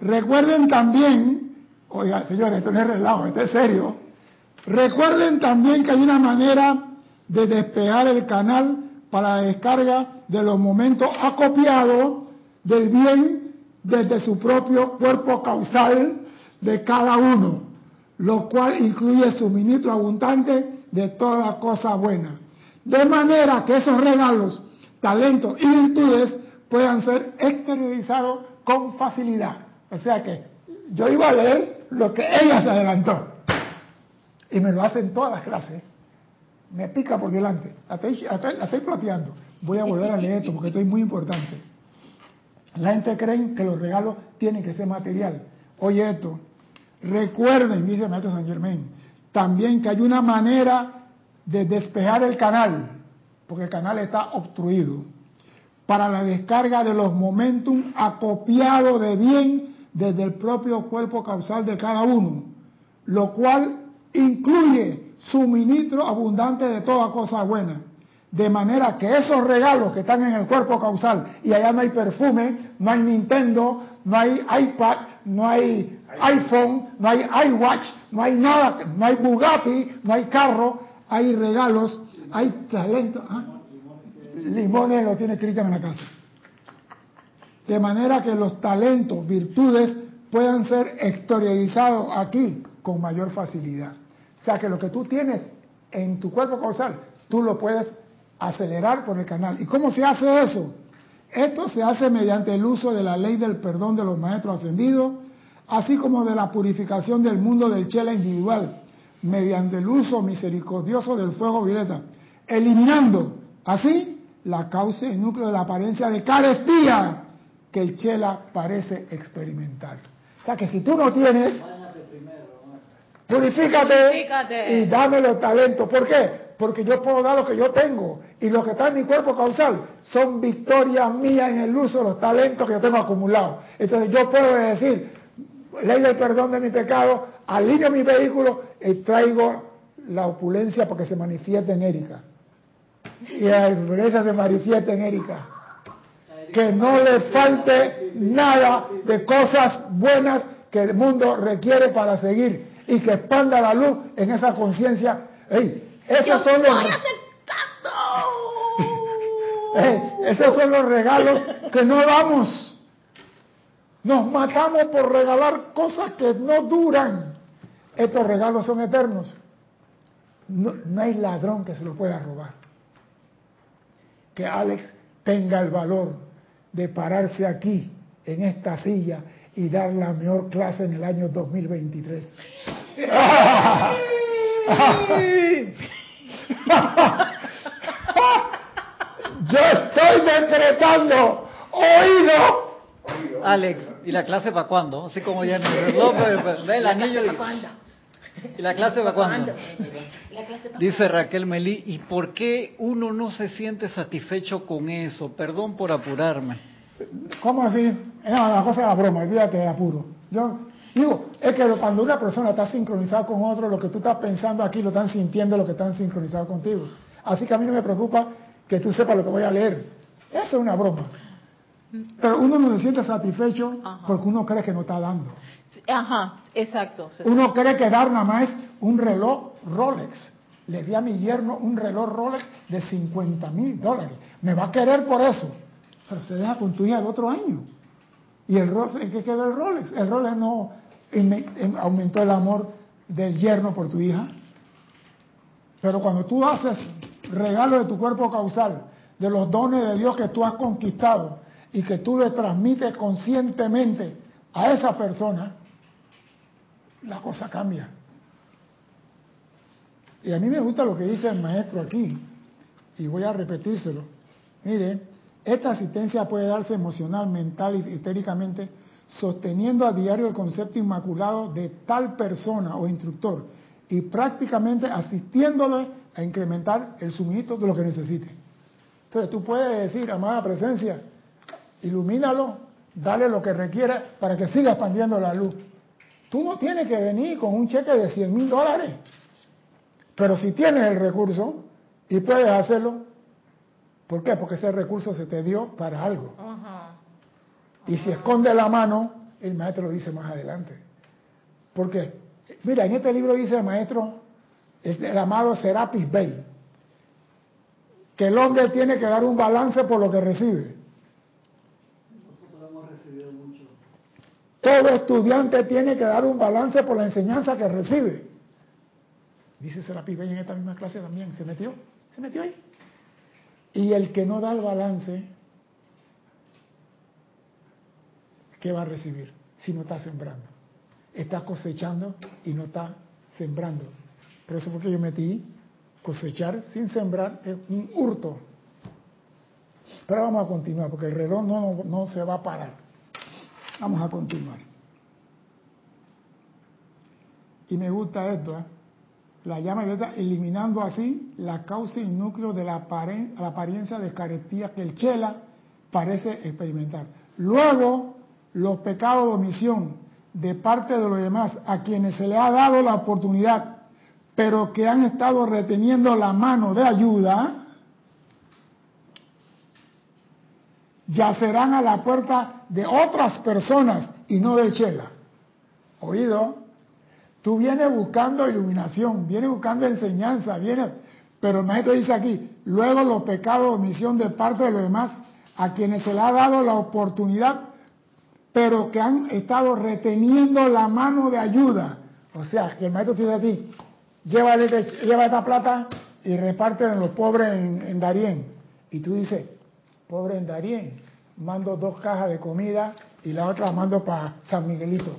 Recuerden también, oiga, señores, esto no es relajo, esto es serio. Recuerden también que hay una manera de despejar el canal para la descarga de los momentos acopiados del bien desde su propio cuerpo causal de cada uno, lo cual incluye suministro abundante de toda cosa buena. De manera que esos regalos, talentos y virtudes puedan ser exteriorizados con facilidad. O sea que yo iba a leer lo que ella se adelantó. Y me lo hace en todas las clases. Me pica por delante. La estoy, la plateando. Voy a volver a leer esto porque esto es muy importante. La gente cree que los regalos tienen que ser material. Oye esto. Recuerden, dice el maestro San Germain, también que hay una manera de despejar el canal, porque el canal está obstruido, para la descarga de los momentum acopiados de bien desde el propio cuerpo causal de cada uno, lo cual incluye suministro abundante de toda cosa buena. De manera que esos regalos que están en el cuerpo causal, y allá no hay perfume, no hay Nintendo, no hay iPad, no hay iPhone, no hay iWatch, no hay nada, no hay Bugatti, no hay carro, hay regalos, hay talento. ¿ah? Limones lo tiene Cristian en la casa. De manera que los talentos, virtudes, puedan ser exteriorizados aquí con mayor facilidad. O sea que lo que tú tienes en tu cuerpo causal, tú lo puedes acelerar por el canal. ¿Y cómo se hace eso? Esto se hace mediante el uso de la ley del perdón de los maestros ascendidos, así como de la purificación del mundo del chela individual, mediante el uso misericordioso del fuego violeta, eliminando así la causa y núcleo de la apariencia de carestía que el chela parece experimentar. O sea que si tú no tienes, purifícate, Purifícate. y dame los talentos. ¿Por qué? Porque yo puedo dar lo que yo tengo y lo que está en mi cuerpo causal son victorias mías en el uso de los talentos que yo tengo acumulados. Entonces yo puedo decir, ley del perdón de mi pecado, alineo mi vehículo y traigo la opulencia porque se manifiesta en Erika. Y la opulencia se manifiesta en Erika. Que no le falte nada de cosas buenas que el mundo requiere para seguir y que expanda la luz en esa conciencia. ¡Ey! Esos son los, ¡Ey! esos son los regalos que no damos. Nos matamos por regalar cosas que no duran. Estos regalos son eternos. No, no hay ladrón que se lo pueda robar. Que Alex tenga el valor de pararse aquí, en esta silla, y dar la mejor clase en el año 2023. Yo estoy decretando oído. Alex, ¿y la clase para cuándo? Así como ya en el reloj, el anillo y... ¿Y la clase para cuándo? Dice Raquel Melí, ¿y por qué uno no se siente satisfecho con eso? Perdón por apurarme. ¿Cómo así? Es la cosa de la broma, olvídate del apuro. Yo digo, es que cuando una persona está sincronizada con otro, lo que tú estás pensando aquí lo están sintiendo lo que están sincronizados contigo. Así que a mí no me preocupa que tú sepas lo que voy a leer. Eso es una broma. Pero uno no se siente satisfecho Ajá. porque uno cree que no está dando. Ajá, exacto. Uno cree que dar nada más un reloj Rolex. Le di a mi yerno un reloj Rolex de 50 mil dólares. Me va a querer por eso. Pero se deja con tu hija el otro año. ¿Y el Rolex, qué quedó el Rolex? El Rolex no aumentó el amor del yerno por tu hija. Pero cuando tú haces regalo de tu cuerpo causal, de los dones de Dios que tú has conquistado y que tú le transmites conscientemente a esa persona, la cosa cambia. Y a mí me gusta lo que dice el maestro aquí, y voy a repetírselo. Mire, esta asistencia puede darse emocional, mental y etéricamente, sosteniendo a diario el concepto inmaculado de tal persona o instructor y prácticamente asistiéndole a incrementar el suministro de lo que necesite. Entonces tú puedes decir, amada presencia, ilumínalo, dale lo que requiera para que siga expandiendo la luz. Tú no tienes que venir con un cheque de 100 mil dólares, pero si tienes el recurso y puedes hacerlo, ¿por qué? Porque ese recurso se te dio para algo. Y si esconde la mano, el maestro lo dice más adelante. Porque, mira, en este libro dice el maestro, el amado Serapis Bey, que el hombre tiene que dar un balance por lo que recibe. Nosotros hemos recibido mucho. Todo estudiante tiene que dar un balance por la enseñanza que recibe. Dice Serapis Bey en esta misma clase también. ¿Se metió? ¿Se metió ahí? Y el que no da el balance, ¿qué va a recibir si no está sembrando? Está cosechando y no está sembrando. Por eso fue que yo metí cosechar sin sembrar es un hurto. Pero vamos a continuar porque el reloj no, no, se va a parar. Vamos a continuar. Y me gusta esto, ¿eh? la llama violeta, eliminando así la causa y núcleo de la, la apariencia de carestía que el chela parece experimentar. Luego, los pecados de omisión de parte de los demás a quienes se le ha dado la oportunidad pero que han estado reteniendo la mano de ayuda, yacerán a la puerta de otras personas y no del Chela. ¿Oído? Tú vienes buscando iluminación, vienes buscando enseñanza, vienes, pero el maestro dice aquí, luego los pecados omisión de parte de los demás, a quienes se le ha dado la oportunidad, pero que han estado reteniendo la mano de ayuda. O sea, que el maestro dice a ti, lleva, lleva esta plata y reparte en los pobres en, en Darién. Y tú dices, pobre en Darién, mando dos cajas de comida y la otra mando para San Miguelito.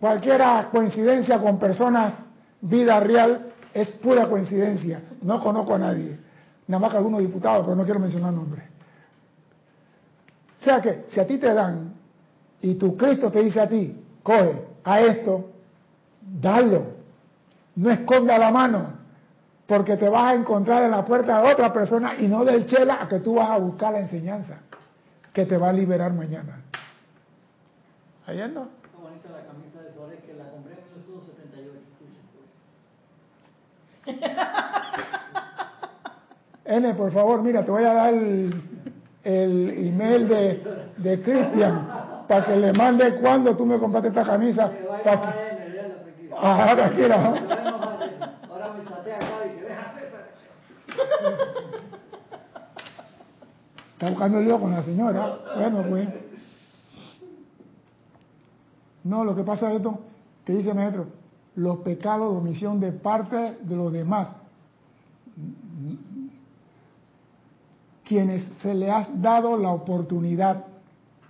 Cualquiera coincidencia con personas, vida real, es pura coincidencia. No conozco a nadie. Nada más que algunos diputados, pero no quiero mencionar nombres. O sea que, si a ti te dan y tu Cristo te dice a ti, coge a esto, dalo. No esconda la mano, porque te vas a encontrar en la puerta de otra persona y no del chela a que tú vas a buscar la enseñanza que te va a liberar mañana. ¿Ahí anda? Está bonita la camisa de Suárez que la compré en 1978. N, por favor, mira, te voy a dar el, el email de, de Cristian para que le mande cuando tú me compraste esta camisa. Para que. Ahora me chatea acá y que deja César. Está buscando el lío con la señora. Bueno, pues. No, lo que pasa es esto, que dice maestro, los pecados de omisión de parte de los demás, quienes se le ha dado la oportunidad,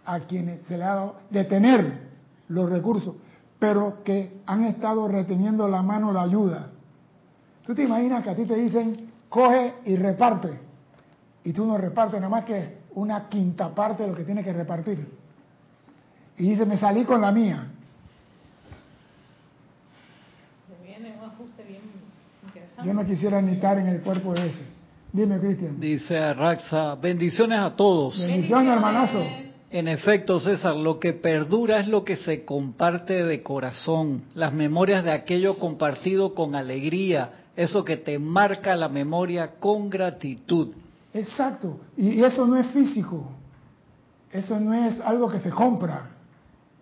a quienes se le ha dado de tener los recursos, pero que han estado reteniendo la mano de ayuda. ¿Tú te imaginas que a ti te dicen, coge y reparte? Y tú no repartes nada más que una quinta parte de lo que tienes que repartir. Y dice, me salí con la mía. Yo no quisiera ni estar en el cuerpo de ese. Dime, Cristian. Dice Raxa, bendiciones a todos. Bendiciones, hermanazo. En efecto, César, lo que perdura es lo que se comparte de corazón, las memorias de aquello compartido con alegría, eso que te marca la memoria con gratitud. Exacto, y eso no es físico, eso no es algo que se compra,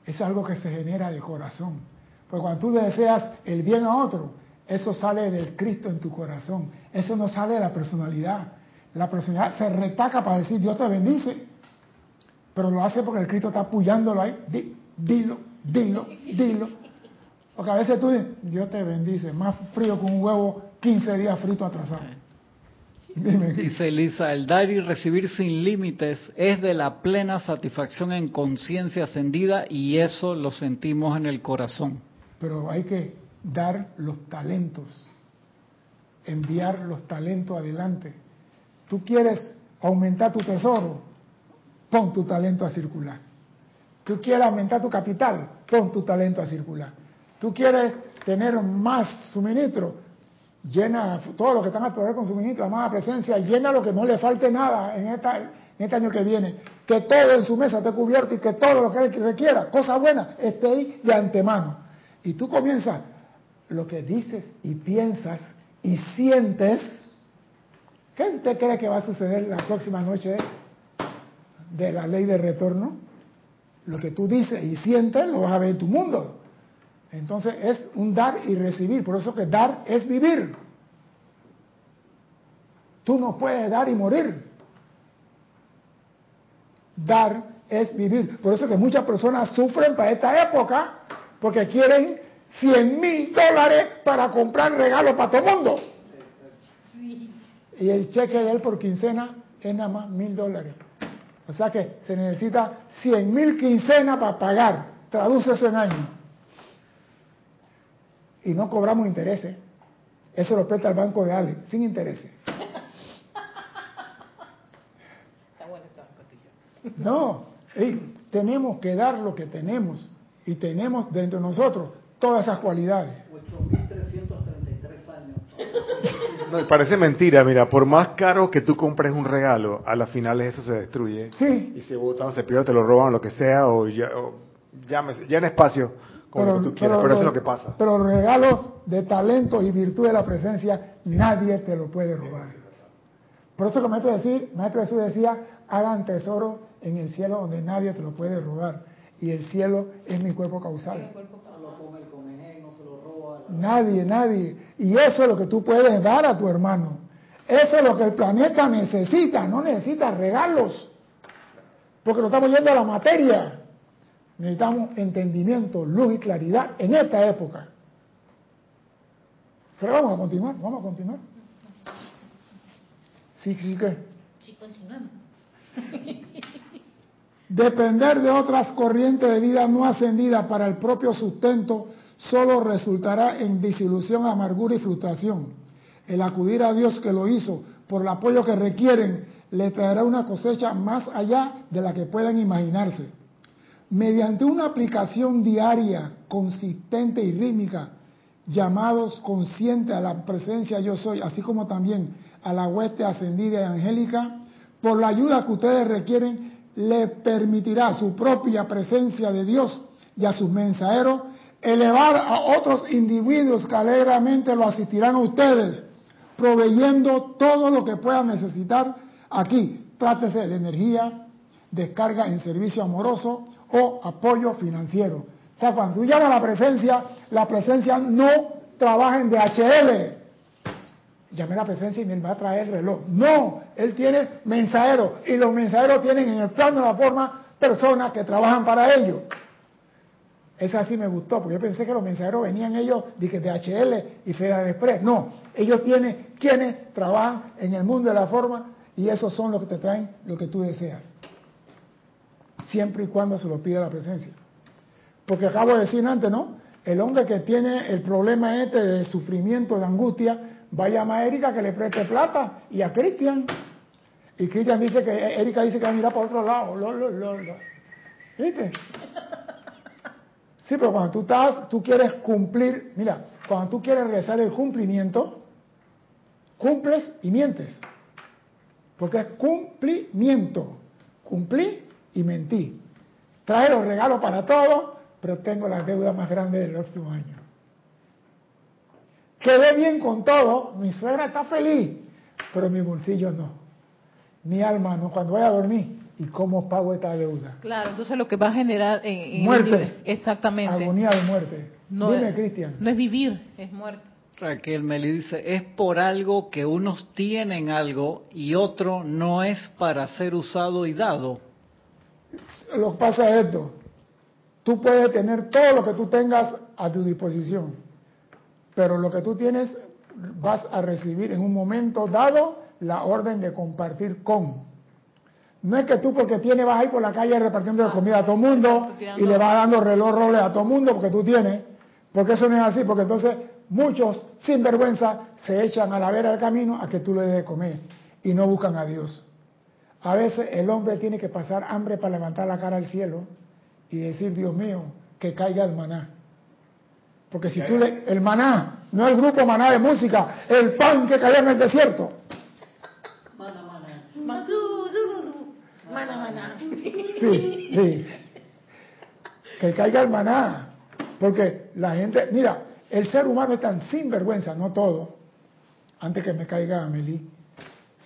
es algo que se genera de corazón. Porque cuando tú deseas el bien a otro, eso sale del Cristo en tu corazón, eso no sale de la personalidad. La personalidad se retaca para decir Dios te bendice, pero lo hace porque el Cristo está apoyándolo ahí. dilo, dilo, dilo. Porque a veces tú dices, Dios te bendice, más frío que un huevo 15 días frito atrasado. Dice Elisa, el dar y recibir sin límites es de la plena satisfacción en conciencia ascendida y eso lo sentimos en el corazón. Pero hay que dar los talentos, enviar los talentos adelante. Tú quieres aumentar tu tesoro, pon tu talento a circular. Tú quieres aumentar tu capital, pon tu talento a circular. Tú quieres tener más suministro, llena todo lo que están a través con su ministro, la amada presencia, llena lo que no le falte nada en, esta, en este año que viene. Que todo en su mesa esté cubierto y que todo lo que él requiera, cosa buena, esté ahí de antemano. Y tú comienzas lo que dices y piensas y sientes. ¿Qué usted cree que va a suceder la próxima noche de la ley de retorno? Lo que tú dices y sientes lo vas a ver en tu mundo. Entonces es un dar y recibir. Por eso que dar es vivir. Tú no puedes dar y morir. Dar es vivir. Por eso que muchas personas sufren para esta época porque quieren 100 mil dólares para comprar regalos para todo el mundo. Y el cheque de él por quincena es nada más mil dólares. O sea que se necesita 100 mil quincenas para pagar. Traduce eso en años. Y no cobramos intereses. Eso lo presta el banco de Ale, sin intereses. No, tenemos que dar lo que tenemos y tenemos dentro de nosotros todas esas cualidades. 8.333 años. No, y parece mentira, mira, por más caro que tú compres un regalo, a las finales eso se destruye. Sí. Y se botan, se pierde, te lo roban, lo que sea, o ya, o ya, me- ya en espacio, como lo que tú quieras, pero, eso es lo que pasa. Pero los regalos de talento y virtud de la presencia, nadie te lo puede robar. Por eso que el maestro, decir, maestro Jesús decía, hagan tesoro en el cielo donde nadie te lo puede robar. Y el cielo es mi cuerpo causal. No no. Nadie, nadie. Y eso es lo que tú puedes dar a tu hermano. Eso es lo que el planeta necesita, no necesita regalos. Porque nos estamos yendo a la materia. Necesitamos entendimiento, luz y claridad en esta época. Pero vamos a continuar, vamos a continuar. Sí, sí que. Sí, continuamos. Depender de otras corrientes de vida no ascendidas para el propio sustento solo resultará en disilusión, amargura y frustración. El acudir a Dios que lo hizo por el apoyo que requieren le traerá una cosecha más allá de la que puedan imaginarse. Mediante una aplicación diaria, consistente y rítmica, llamados conscientes a la presencia yo soy, así como también a la hueste ascendida y angélica, por la ayuda que ustedes requieren, le permitirá su propia presencia de Dios y a sus mensajeros elevar a otros individuos que alegremente lo asistirán a ustedes, proveyendo todo lo que puedan necesitar aquí. Trátese de energía, descarga en servicio amoroso o apoyo financiero. O sea, cuando tú llamas a la presencia, la presencia no trabaja en DHL. Llamé a la presencia y me va a traer el reloj. No, él tiene mensajeros y los mensajeros tienen en el plano de la forma personas que trabajan para ellos. Esa sí me gustó, porque yo pensé que los mensajeros venían ellos de que DHL y Federal Express. No, ellos tienen quienes trabajan en el mundo de la forma y esos son los que te traen lo que tú deseas. Siempre y cuando se lo pida la presencia. Porque acabo de decir antes, ¿no? El hombre que tiene el problema este de sufrimiento, de angustia, va a llamar a Erika que le preste plata y a Cristian. Y Cristian dice que, Erika dice que va a mirar para otro lado. Lo, lo, lo. ¿Viste? Sí, pero cuando tú estás, tú quieres cumplir, mira, cuando tú quieres rezar el cumplimiento, cumples y mientes. Porque es cumplimiento. Cumplí y mentí. Trae los regalos para todos, pero tengo la deuda más grande del próximo año. Quedé bien con todo, mi suegra está feliz, pero mi bolsillo no. Mi alma no, cuando vaya a dormir. ¿Y cómo pago esta deuda? Claro, entonces lo que va a generar en, en Muerte. exactamente. Agonía de muerte. No Dime, es- Cristian. No es vivir, es muerte. Raquel Meli dice, es por algo que unos tienen algo y otro no es para ser usado y dado. Lo que pasa es esto. Tú puedes tener todo lo que tú tengas a tu disposición, pero lo que tú tienes vas a recibir en un momento dado la orden de compartir con. No es que tú porque tienes vas a ir por la calle repartiendo de comida a todo mundo y le vas dando reloj robles a todo mundo porque tú tienes, porque eso no es así, porque entonces muchos sin vergüenza se echan a la vera del camino a que tú le des de comer y no buscan a Dios. A veces el hombre tiene que pasar hambre para levantar la cara al cielo y decir, Dios mío, que caiga el maná. Porque si tú le, el maná, no el grupo Maná de música, el pan que caía en el desierto. Mana, mana. Mana, mana. Sí, sí. Que caiga el maná. Porque la gente, mira, el ser humano es tan sinvergüenza, no todo, antes que me caiga Amelie,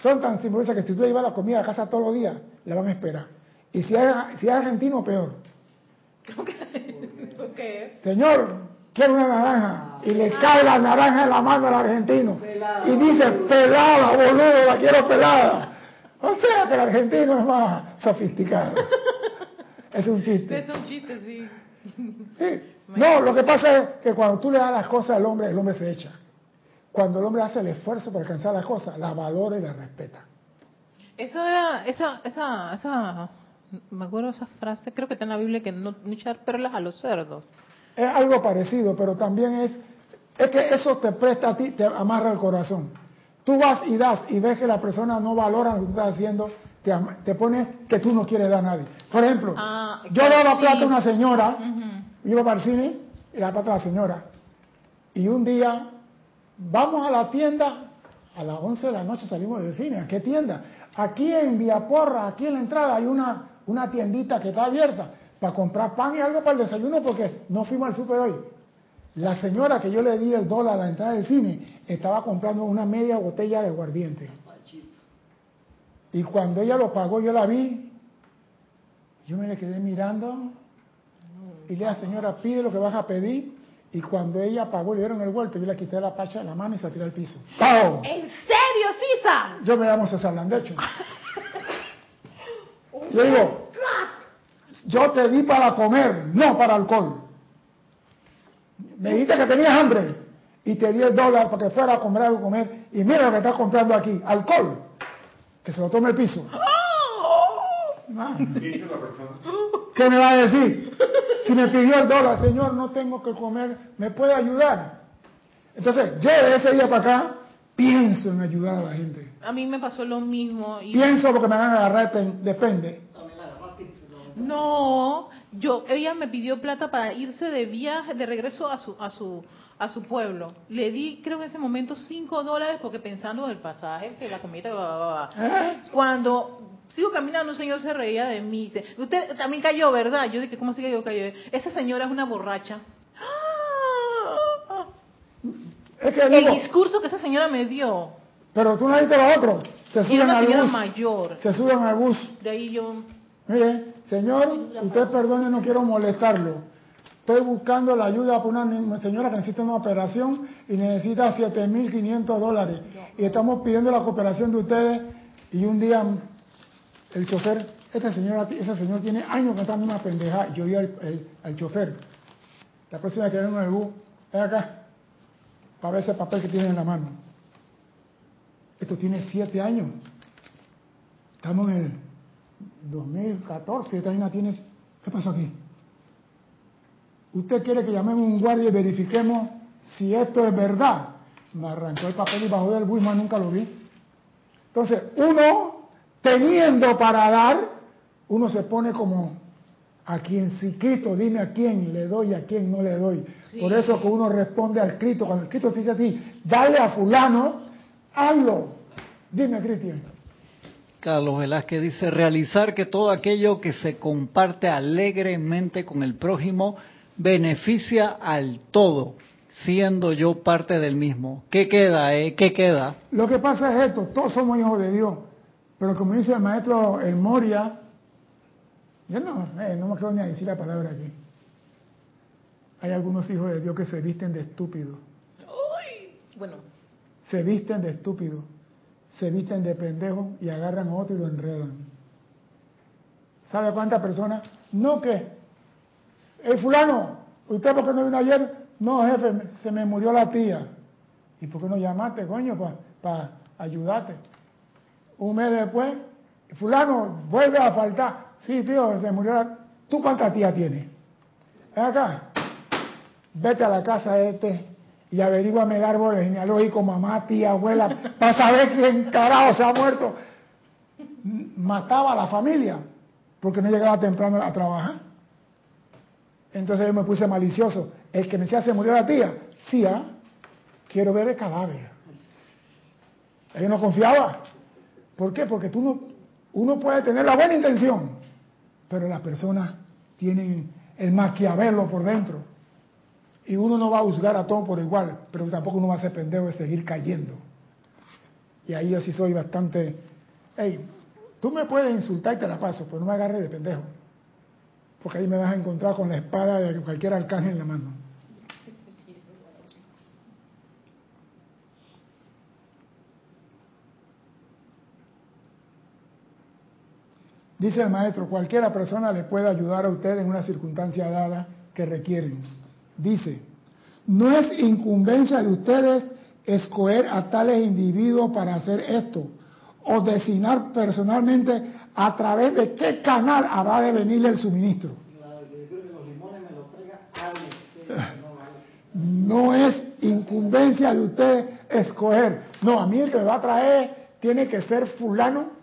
son tan sinvergüenza que si tú llevas la comida a casa todos los días, la van a esperar. Y si es, si es argentino, peor. ¿Por qué? Señor, quiero una naranja. Y le cae la naranja en la mano al argentino. Y dice, pelada, boludo, la quiero pelada. O sea que el argentino es más sofisticado. Es un chiste. Es un chiste, sí. Sí. No, lo que pasa es que cuando tú le das las cosas al hombre, el hombre se echa. Cuando el hombre hace el esfuerzo para alcanzar las cosas, la valora y la respeta. Eso era, esa, esa, esa, me acuerdo esa frase, creo que está en la Biblia, que no, no echar perlas a los cerdos. Es algo parecido, pero también es, es que eso te presta a ti, te amarra el corazón. Tú vas y das y ves que la persona no valora lo que tú estás haciendo, te, te pone que tú no quieres dar a nadie. Por ejemplo, Ah, yo le daba sí. plata a una señora, Ujú. iba para el cine y daba plata a la señora. Y un día, vamos a la tienda, a las 11 de la noche salimos del cine. ¿A qué tienda? Aquí en Villaporra, aquí en la entrada, hay una, una tiendita que está abierta para comprar pan y algo para el desayuno porque no fuimos al súper hoy. La señora que yo le di el dólar a la entrada del cine estaba comprando una media botella de aguardiente. Y cuando ella lo pagó, yo la vi, yo me le quedé mirando y le dije, señora, pide lo que vas a pedir. Y cuando ella pagó y le dieron el vuelto, yo le quité la pacha de la mano y se la tiré al piso. ¡Pau! ¿En serio, Sisa? Yo me llamo César Landecho. Yo digo, yo te di para comer, no para alcohol. Me dijiste que tenías hambre y te di el dólar para que fuera a comprar algo comer. Y mira lo que estás comprando aquí, alcohol. Que se lo tome el piso. La persona. ¿Qué me va a decir? Si me pidió el dólar, señor, no tengo que comer, ¿me puede ayudar? Entonces, yo de ese día para acá pienso en ayudar a la gente. A mí me pasó lo mismo. Y Pienso porque me van a agarrar, pen- depende. No, yo, ella me pidió plata para irse de viaje, de regreso a su, a su, a su pueblo. Le di, creo que en ese momento, cinco dólares porque pensando del pasaje, que la comida, bla, bla, bla, bla. ¿Eh? Cuando sigo caminando, un señor se reía de mí. Dice, usted también cayó, ¿verdad? Yo dije, ¿cómo así que yo cayó? Esa señora es una borracha. ¡Ah! Es que El discurso que esa señora me dio. pero tú no viste lo otro. Se suben una al bus. mayor. Se suben al bus. De ahí yo... Mire, señor, usted perdone, no quiero molestarlo. Estoy buscando la ayuda para una señora que necesita una operación y necesita 7.500 dólares. Y estamos pidiendo la cooperación de ustedes. Y un día el chofer, esta señora, ese señor tiene años cantando una pendeja. Yo oí al, al chofer. La próxima que venga en el bus, ven acá, para ver ese papel que tiene en la mano. Esto tiene siete años. Estamos en el 2014, esta vaina tiene... ¿Qué pasó aquí? Usted quiere que llamemos a un guardia y verifiquemos si esto es verdad. Me arrancó el papel y bajó del bus, más nunca lo vi. Entonces, uno, teniendo para dar, uno se pone como a quien sí Cristo, dime a quién le doy y a quién no le doy. Sí. Por eso que uno responde al Cristo. Cuando el Cristo te dice a ti, dale a fulano, hazlo. Dime, Cristian. Carlos Velázquez dice, realizar que todo aquello que se comparte alegremente con el prójimo beneficia al todo, siendo yo parte del mismo. ¿Qué queda, eh? ¿Qué queda? Lo que pasa es esto, todos somos hijos de Dios, pero como dice el maestro El Moria, yo no, eh, no me quiero ni a decir la palabra aquí. Hay algunos hijos de Dios que se visten de estúpidos, Bueno, se visten de estúpidos, se visten de pendejos y agarran a otro y lo enredan. ¿Sabe cuántas personas? No que, el fulano, ¿usted por qué no vino ayer? No, jefe, se me murió la tía. ¿Y por qué no llamaste, coño, para ayudarte? Un mes después, fulano, vuelve a faltar. Sí, tío, se murió la... ¿Tú cuántas tías tienes? Acá, vete a la casa este y averíguame el árbol genealógico, mamá, tía, abuela, para saber quién carajo se ha muerto. Mataba a la familia porque no llegaba temprano a trabajar. Entonces yo me puse malicioso. El que me decía se murió la tía, sí, ¿ah? quiero ver el cadáver. Ella no confiaba. ¿Por qué? Porque tú no, uno puede tener la buena intención, pero las personas tienen el maquiavelo por dentro. Y uno no va a juzgar a todos por igual, pero tampoco uno va a ser pendejo de seguir cayendo. Y ahí yo sí soy bastante, hey, tú me puedes insultar y te la paso, pero no me agarres de pendejo. Porque ahí me vas a encontrar con la espada de cualquier arcángel en la mano. Dice el maestro, cualquiera persona le puede ayudar a usted en una circunstancia dada que requieren. Dice, no es incumbencia de ustedes escoger a tales individuos para hacer esto o designar personalmente a través de qué canal habrá de venirle el suministro. No es incumbencia de usted escoger. No, a mí el que me va a traer tiene que ser fulano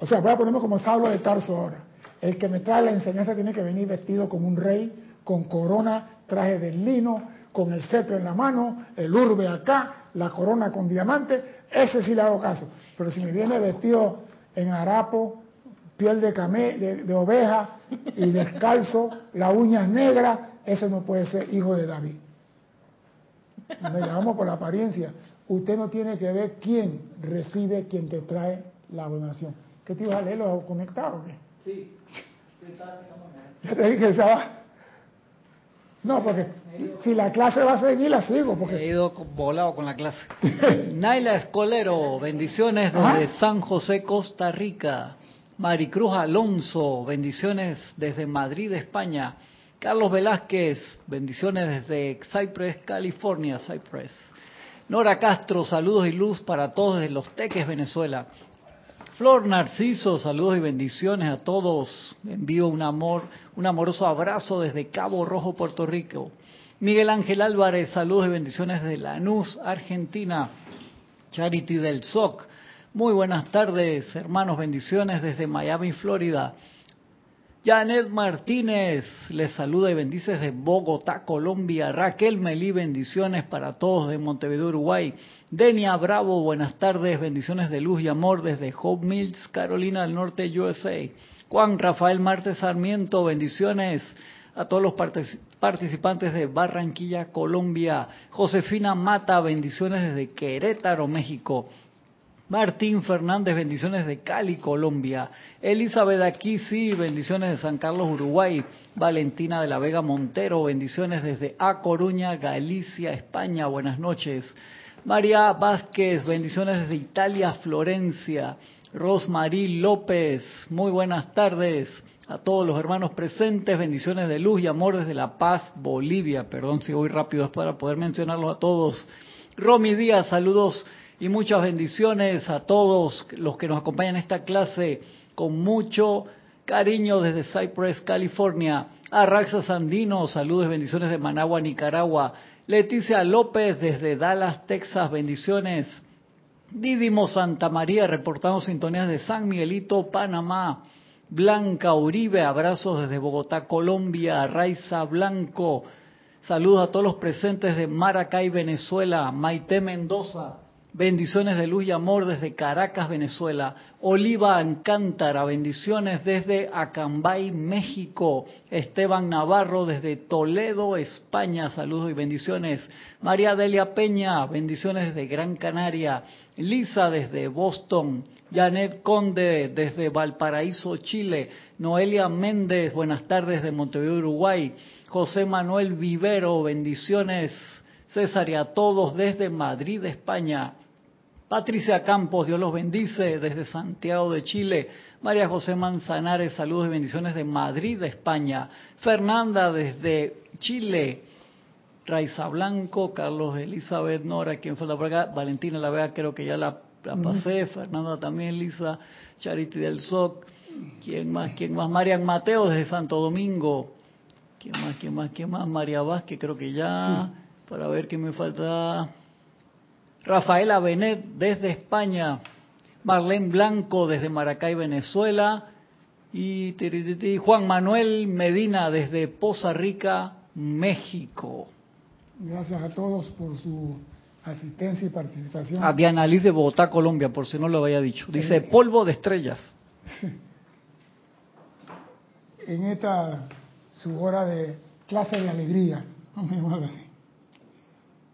o sea, voy a ponerme como Saulo de Tarso ahora. El que me trae la enseñanza tiene que venir vestido como un rey, con corona, traje de lino, con el cetro en la mano, el urbe acá, la corona con diamante. Ese sí le hago caso. Pero si me viene vestido en harapo, piel de, camé, de, oveja y descalzo, las uñas negras, ese no puede ser hijo de David. Nos llamamos por la apariencia. Usted no tiene que ver quién recibe, quién te trae la donación. ¿Qué te ibas a leer los conectados o qué? Sí. Ya te dije que estaba. No, porque si la clase va a seguir, la sigo. Porque... He ido volado con la clase. Naila Escolero, bendiciones desde San José, Costa Rica. Maricruz Alonso, bendiciones desde Madrid, España. Carlos Velázquez, bendiciones desde Cypress, California, Cypress. Nora Castro, saludos y luz para todos desde Los Teques, Venezuela. Flor Narciso, saludos y bendiciones a todos. Envío un amor, un amoroso abrazo desde Cabo Rojo, Puerto Rico. Miguel Ángel Álvarez, saludos y bendiciones de Lanús, Argentina. Charity del SOC. Muy buenas tardes, hermanos, bendiciones desde Miami, Florida. Janet Martínez les saluda y bendice desde Bogotá, Colombia. Raquel Melí, bendiciones para todos de Montevideo, Uruguay. Denia Bravo, buenas tardes, bendiciones de luz y amor desde Hope Mills, Carolina del Norte, USA. Juan Rafael Martes Sarmiento, bendiciones a todos los participantes de Barranquilla, Colombia. Josefina Mata, bendiciones desde Querétaro, México. Martín Fernández, bendiciones de Cali, Colombia. Elizabeth Aquisi, bendiciones de San Carlos, Uruguay. Valentina de la Vega Montero, bendiciones desde A Coruña, Galicia, España. Buenas noches. María Vázquez, bendiciones desde Italia, Florencia. Rosmarí López, muy buenas tardes a todos los hermanos presentes, bendiciones de luz y amor desde La Paz, Bolivia. Perdón si voy rápido es para poder mencionarlos a todos. Romy Díaz, saludos y muchas bendiciones a todos los que nos acompañan en esta clase con mucho cariño desde Cypress, California. A Raxa Sandino, saludos bendiciones de Managua, Nicaragua. Leticia López desde Dallas, Texas, bendiciones. Didimo Santa María, reportando sintonías de San Miguelito, Panamá. Blanca Uribe, abrazos desde Bogotá, Colombia. Raiza Blanco, saludos a todos los presentes de Maracay, Venezuela. Maite Mendoza, Bendiciones de luz y amor desde Caracas, Venezuela. Oliva Ancántara, bendiciones desde Acambay, México. Esteban Navarro desde Toledo, España, saludos y bendiciones. María Delia Peña, bendiciones desde Gran Canaria. Lisa desde Boston. Janet Conde desde Valparaíso, Chile. Noelia Méndez, buenas tardes de Montevideo, Uruguay. José Manuel Vivero, bendiciones. César y a todos desde Madrid, España. Patricia Campos, Dios los bendice desde Santiago de Chile. María José Manzanares, saludos y bendiciones de Madrid, de España. Fernanda desde Chile. Raiza Blanco, Carlos Elizabeth Nora, quien fue por acá. Valentina la vea, creo que ya la, pasé. Fernanda también, Lisa. Charity del SOC. ¿Quién más? ¿Quién más? Marian Mateo desde Santo Domingo. ¿Quién más? ¿Quién más? ¿Quién más? María Vázquez, creo que ya. Para ver qué me falta. Rafaela Benet desde España, Marlene Blanco desde Maracay, Venezuela, y Juan Manuel Medina desde Poza Rica, México. Gracias a todos por su asistencia y participación. A Diana Liz de Bogotá, Colombia, por si no lo había dicho. Dice polvo de estrellas. en esta su hora de clase de alegría, vamos a llamarlo así.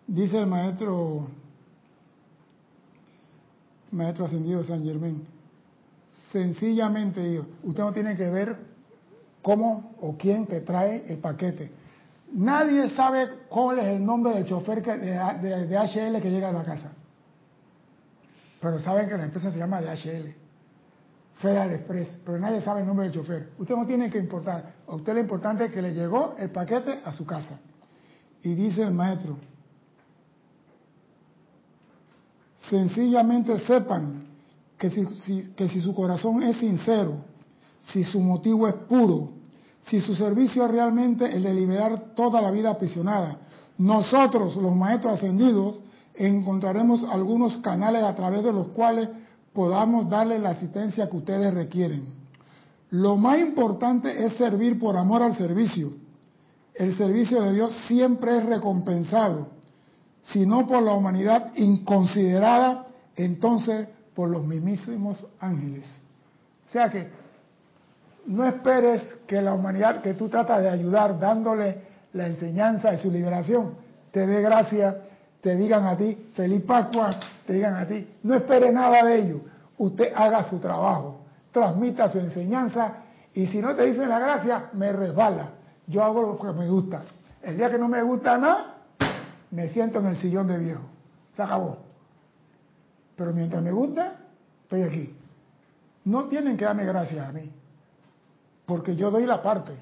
Dice el maestro, maestro ascendido San Germán, sencillamente digo, usted no tiene que ver cómo o quién te trae el paquete. Nadie sabe cuál es el nombre del chofer de, de, de HL que llega a la casa. Pero saben que la empresa se llama DHL. Federal Express, pero nadie sabe el nombre del chofer. Usted no tiene que importar. A usted lo importante es que le llegó el paquete a su casa. Y dice el maestro, sencillamente sepan que si, que si su corazón es sincero, si su motivo es puro, si su servicio es realmente el de liberar toda la vida aprisionada, nosotros, los maestros ascendidos, encontraremos algunos canales a través de los cuales podamos darle la asistencia que ustedes requieren. Lo más importante es servir por amor al servicio. El servicio de Dios siempre es recompensado, si no por la humanidad inconsiderada, entonces por los mismísimos ángeles. O sea que no esperes que la humanidad que tú tratas de ayudar dándole la enseñanza de su liberación te dé gracia te digan a ti, feliz Pascua, te digan a ti, no espere nada de ello, usted haga su trabajo, transmita su enseñanza y si no te dicen la gracia, me resbala, yo hago lo que me gusta. El día que no me gusta nada, me siento en el sillón de viejo, se acabó. Pero mientras me gusta, estoy aquí. No tienen que darme gracias a mí, porque yo doy la parte.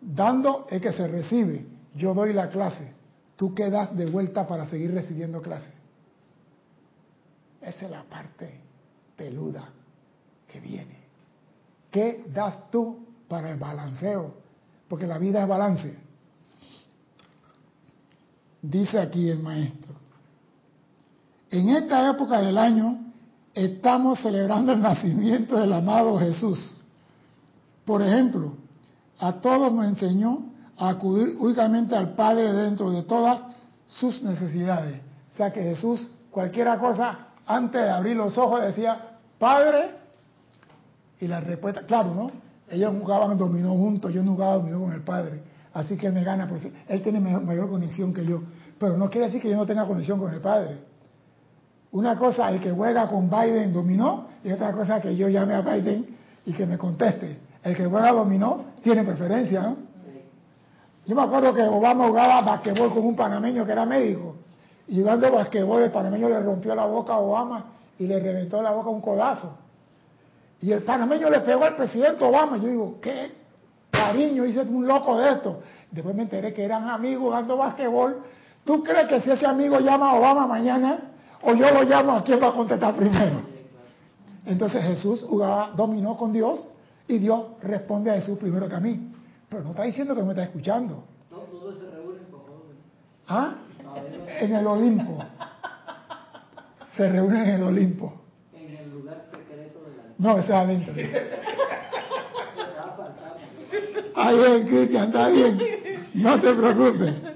Dando es que se recibe, yo doy la clase tú quedas de vuelta para seguir recibiendo clases. Esa es la parte peluda que viene. ¿Qué das tú para el balanceo? Porque la vida es balance. Dice aquí el maestro. En esta época del año estamos celebrando el nacimiento del amado Jesús. Por ejemplo, a todos nos enseñó a acudir únicamente al Padre dentro de todas sus necesidades. O sea que Jesús, cualquier cosa, antes de abrir los ojos decía, Padre, y la respuesta, claro, ¿no? Ellos jugaban dominó juntos, yo no jugaba dominó con el Padre, así que él me gana, pues él tiene mayor conexión que yo, pero no quiere decir que yo no tenga conexión con el Padre. Una cosa el que juega con Biden dominó y otra cosa que yo llame a Biden y que me conteste. El que juega dominó tiene preferencia, ¿no? Yo me acuerdo que Obama jugaba basquetbol con un panameño que era médico. Y jugando basquetbol, el panameño le rompió la boca a Obama y le reventó la boca un codazo. Y el panameño le pegó al presidente Obama. Yo digo, ¿qué cariño hice un loco de esto? Después me enteré que eran amigos jugando basquetbol. ¿Tú crees que si ese amigo llama a Obama mañana o yo lo llamo, a quién va a contestar primero? Entonces Jesús jugaba, dominó con Dios y Dios responde a Jesús primero que a mí. Pero no está diciendo que no me está escuchando. No, todos se reúnen, favor. ¿Ah? En el Olimpo. Se reúnen en el Olimpo. En el lugar secreto de la No, ese es adentro. Ahí es, Cristian, está bien. No te preocupes.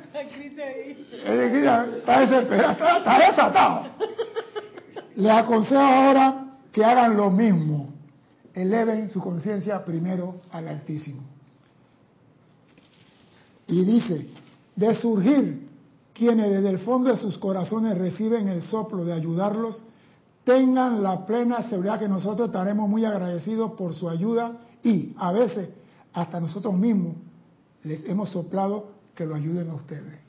Está, está desatado. Les aconsejo ahora que hagan lo mismo. Eleven su conciencia primero al Altísimo. Y dice, de surgir quienes desde el fondo de sus corazones reciben el soplo de ayudarlos, tengan la plena seguridad que nosotros estaremos muy agradecidos por su ayuda y a veces hasta nosotros mismos les hemos soplado que lo ayuden a ustedes.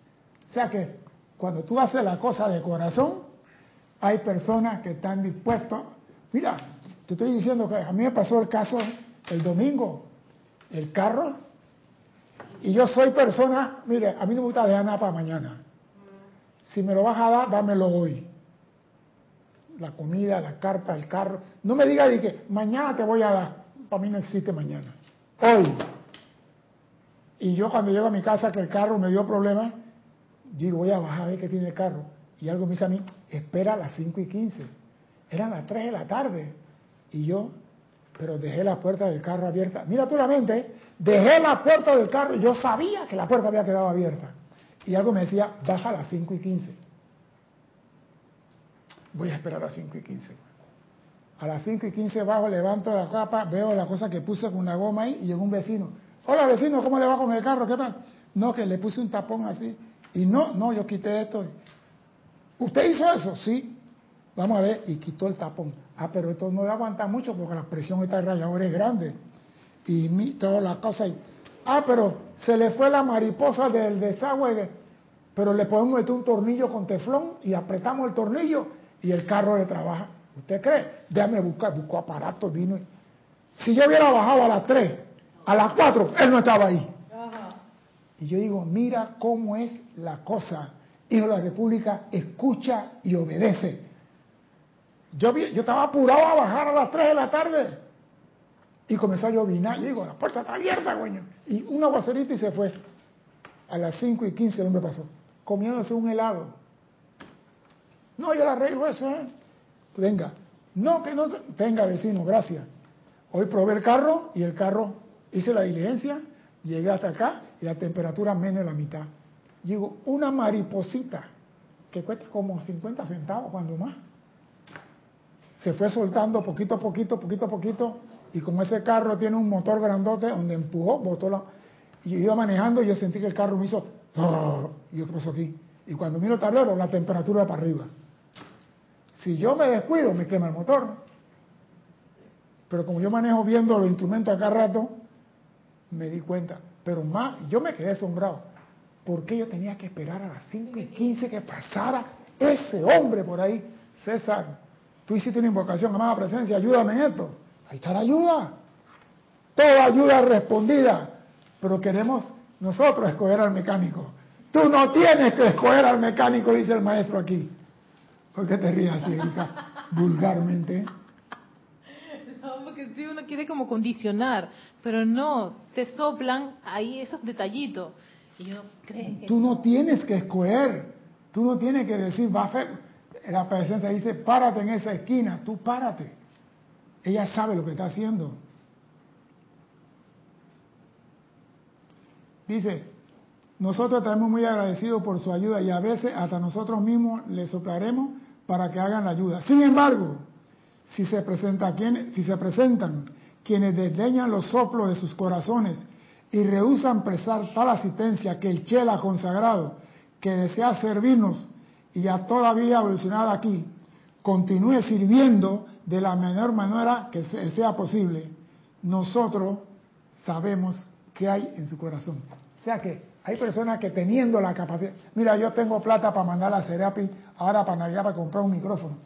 O sea que cuando tú haces la cosa de corazón, hay personas que están dispuestas. Mira, te estoy diciendo que a mí me pasó el caso el domingo. El carro y yo soy persona, mire, a mí no me gusta dejar nada para mañana. Si me lo vas a dar, dámelo hoy. La comida, la carta, el carro. No me digas que mañana te voy a dar. Para mí no existe mañana. Hoy. Y yo cuando llego a mi casa que el carro me dio problemas, digo, voy a bajar a ver qué tiene el carro. Y algo me dice a mí, espera a las 5 y 15. Eran las 3 de la tarde. Y yo, pero dejé la puerta del carro abierta. Mira tú la mente, dejé la puerta del carro yo sabía que la puerta había quedado abierta. y algo me decía, baja a las 5 y 15. Voy a esperar a las 5 y 15. A las 5 y 15 bajo, levanto la capa, veo la cosa que puse con una goma ahí y llegó un vecino. Hola vecino, ¿cómo le va con el carro? ¿Qué tal? No, que le puse un tapón así. Y no, no, yo quité esto. ¿Usted hizo eso? Sí. Vamos a ver, y quitó el tapón. Ah, pero esto no aguanta mucho porque la presión de esta rayadora es grande. Y mi, toda la cosa ahí. Ah, pero se le fue la mariposa del desagüe, pero le podemos meter un tornillo con teflón y apretamos el tornillo y el carro le trabaja. ¿Usted cree? Déjame buscar, buscó aparato, vino. Si yo hubiera bajado a las 3, a las 4, él no estaba ahí. Y yo digo, mira cómo es la cosa. Hijo de la República, escucha y obedece. Yo, yo estaba apurado a bajar a las 3 de la tarde. Y comenzó a llovinar. Yo digo, la puerta está abierta, güey. Y un aguacerito y se fue. A las 5 y 15 ¿dónde pasó? Comiéndose un helado. No, yo le arreglo eso, ¿eh? Venga. No, que no. Venga, vecino, gracias. Hoy probé el carro y el carro hice la diligencia, llegué hasta acá y la temperatura menos de la mitad. Digo, una mariposita que cuesta como 50 centavos, cuando más. Se fue soltando poquito a poquito, poquito a poquito, y como ese carro tiene un motor grandote donde empujó, botó la... Y yo iba manejando y yo sentí que el carro me hizo... Y yo pasó aquí. Y cuando miro el tablero, la temperatura para arriba. Si yo me descuido, me quema el motor. Pero como yo manejo viendo los instrumentos acá rato, me di cuenta. Pero más, yo me quedé asombrado. ¿Por qué yo tenía que esperar a las 5 y 15 que pasara ese hombre por ahí? César, tú hiciste una invocación, amada presencia, ayúdame en esto. Ahí está la ayuda. Toda ayuda respondida. Pero queremos nosotros escoger al mecánico. Tú no tienes que escoger al mecánico, dice el maestro aquí. ¿Por qué te rías así, Vulgarmente. No, porque si uno quiere como condicionar, pero no, te soplan ahí esos detallitos. Y yo, que Tú no tienes que escoger, tú no tienes que decir, va a la presencia dice, párate en esa esquina, tú párate. Ella sabe lo que está haciendo. Dice, nosotros estamos muy agradecidos por su ayuda y a veces hasta nosotros mismos le soplaremos para que hagan la ayuda. Sin embargo, si se, presenta si se presentan quienes desdeñan los soplos de sus corazones y rehusan prestar tal asistencia que el Chela consagrado, que desea servirnos y ya todavía evolucionado aquí, continúe sirviendo de la menor manera que sea posible, nosotros sabemos qué hay en su corazón. O sea que hay personas que teniendo la capacidad, mira, yo tengo plata para mandar a Serapi ahora para Navidad para comprar un micrófono.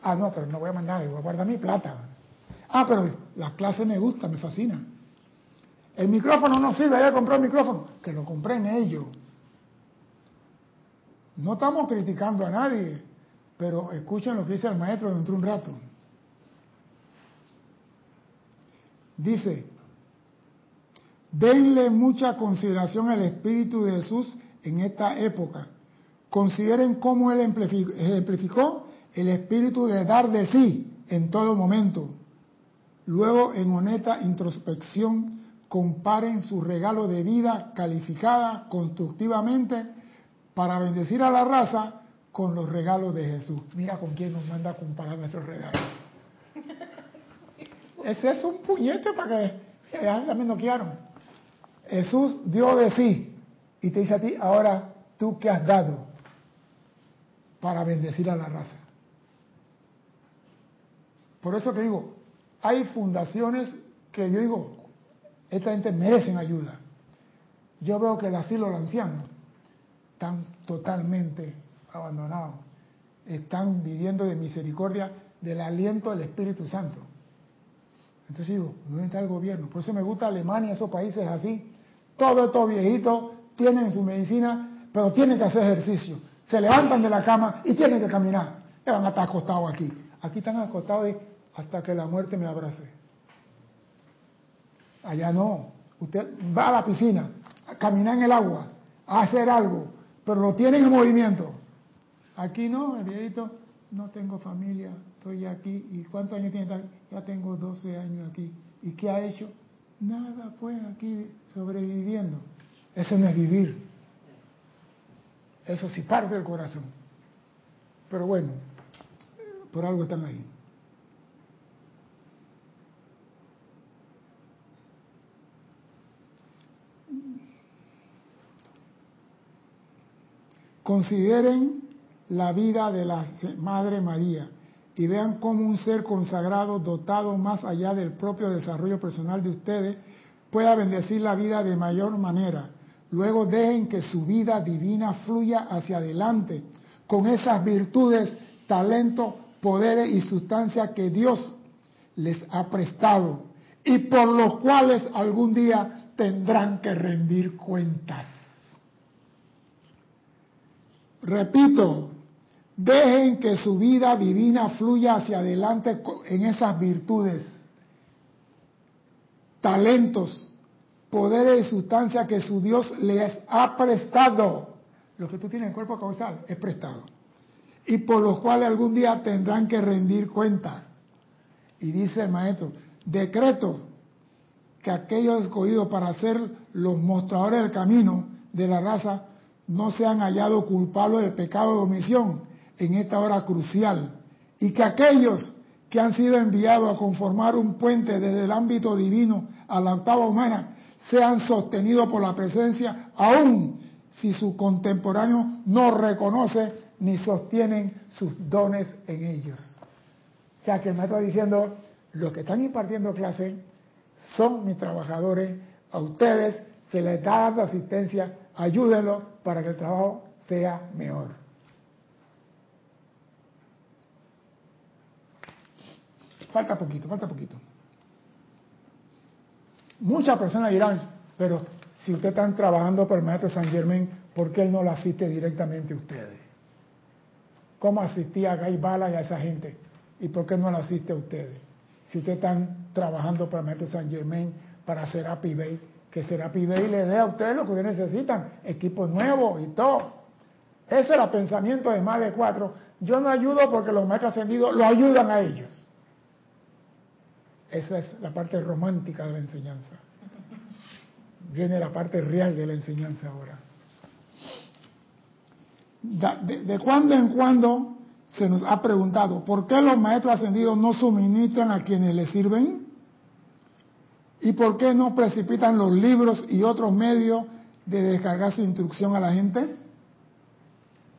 Ah, no, pero no voy a mandar, voy a guardar mi plata. Ah, pero la clase me gusta, me fascina. El micrófono no sirve, que comprar un micrófono. Que lo compren ellos. No estamos criticando a nadie, pero escuchen lo que dice el maestro dentro de un rato. Dice, denle mucha consideración al Espíritu de Jesús en esta época. Consideren cómo Él ejemplificó el espíritu de dar de sí en todo momento. Luego, en honesta introspección, comparen su regalo de vida calificada constructivamente para bendecir a la raza con los regalos de Jesús. Mira con quién nos manda a comparar nuestros regalos. Ese es un puñete para que también no quieran. Jesús dio de sí y te dice a ti, ahora tú qué has dado para bendecir a la raza. Por eso te digo, hay fundaciones que yo digo, esta gente merecen ayuda. Yo veo que el asilo de ancianos están totalmente abandonados. Están viviendo de misericordia del aliento del Espíritu Santo. Entonces digo, ¿dónde está el gobierno? Por eso me gusta Alemania, esos países así. Todos estos viejitos tienen su medicina, pero tienen que hacer ejercicio. Se levantan de la cama y tienen que caminar. Y van a estar acostados aquí. Aquí están acostados hasta que la muerte me abrace. Allá no. Usted va a la piscina, a caminar en el agua, a hacer algo, pero lo tienen en movimiento. Aquí no, el viejito, no tengo familia, estoy aquí. ¿Y cuántos años tiene? Ya tengo 12 años aquí. ¿Y qué ha hecho? Nada, pues aquí sobreviviendo. Eso no es vivir. Eso sí parte del corazón. Pero bueno, por algo están ahí. Consideren la vida de la Madre María y vean cómo un ser consagrado dotado más allá del propio desarrollo personal de ustedes pueda bendecir la vida de mayor manera. Luego dejen que su vida divina fluya hacia adelante con esas virtudes, talentos, poderes y sustancias que Dios les ha prestado y por los cuales algún día tendrán que rendir cuentas. Repito, dejen que su vida divina fluya hacia adelante en esas virtudes, talentos, poderes y sustancias que su Dios les ha prestado. Lo que tú tienes en cuerpo causal es prestado. Y por los cuales algún día tendrán que rendir cuenta. Y dice el maestro, decreto que aquellos escogidos para ser los mostradores del camino de la raza no sean hallados culpables del pecado de omisión en esta hora crucial y que aquellos que han sido enviados a conformar un puente desde el ámbito divino a la octava humana sean sostenidos por la presencia aún si su contemporáneo no reconoce ni sostienen sus dones en ellos. O sea que me está diciendo, los que están impartiendo clase son mis trabajadores, a ustedes se les da asistencia ayúdenlo para que el trabajo sea mejor. Falta poquito, falta poquito. Muchas personas dirán, pero si ustedes están trabajando por el maestro San Germán, ¿por qué él no lo asiste directamente a ustedes? ¿Cómo asistía a Gay Bala y a esa gente? ¿Y por qué no lo asiste a ustedes? Si ustedes están trabajando para el maestro San Germán, para hacer Happy Bay, que será pide y le dé a ustedes lo que ustedes necesitan, equipos nuevos y todo. Ese es el pensamiento de más de cuatro. Yo no ayudo porque los maestros ascendidos lo ayudan a ellos. Esa es la parte romántica de la enseñanza. Viene la parte real de la enseñanza ahora. De, de cuando en cuando se nos ha preguntado, ¿por qué los maestros ascendidos no suministran a quienes les sirven? ¿Y por qué no precipitan los libros y otros medios de descargar su instrucción a la gente?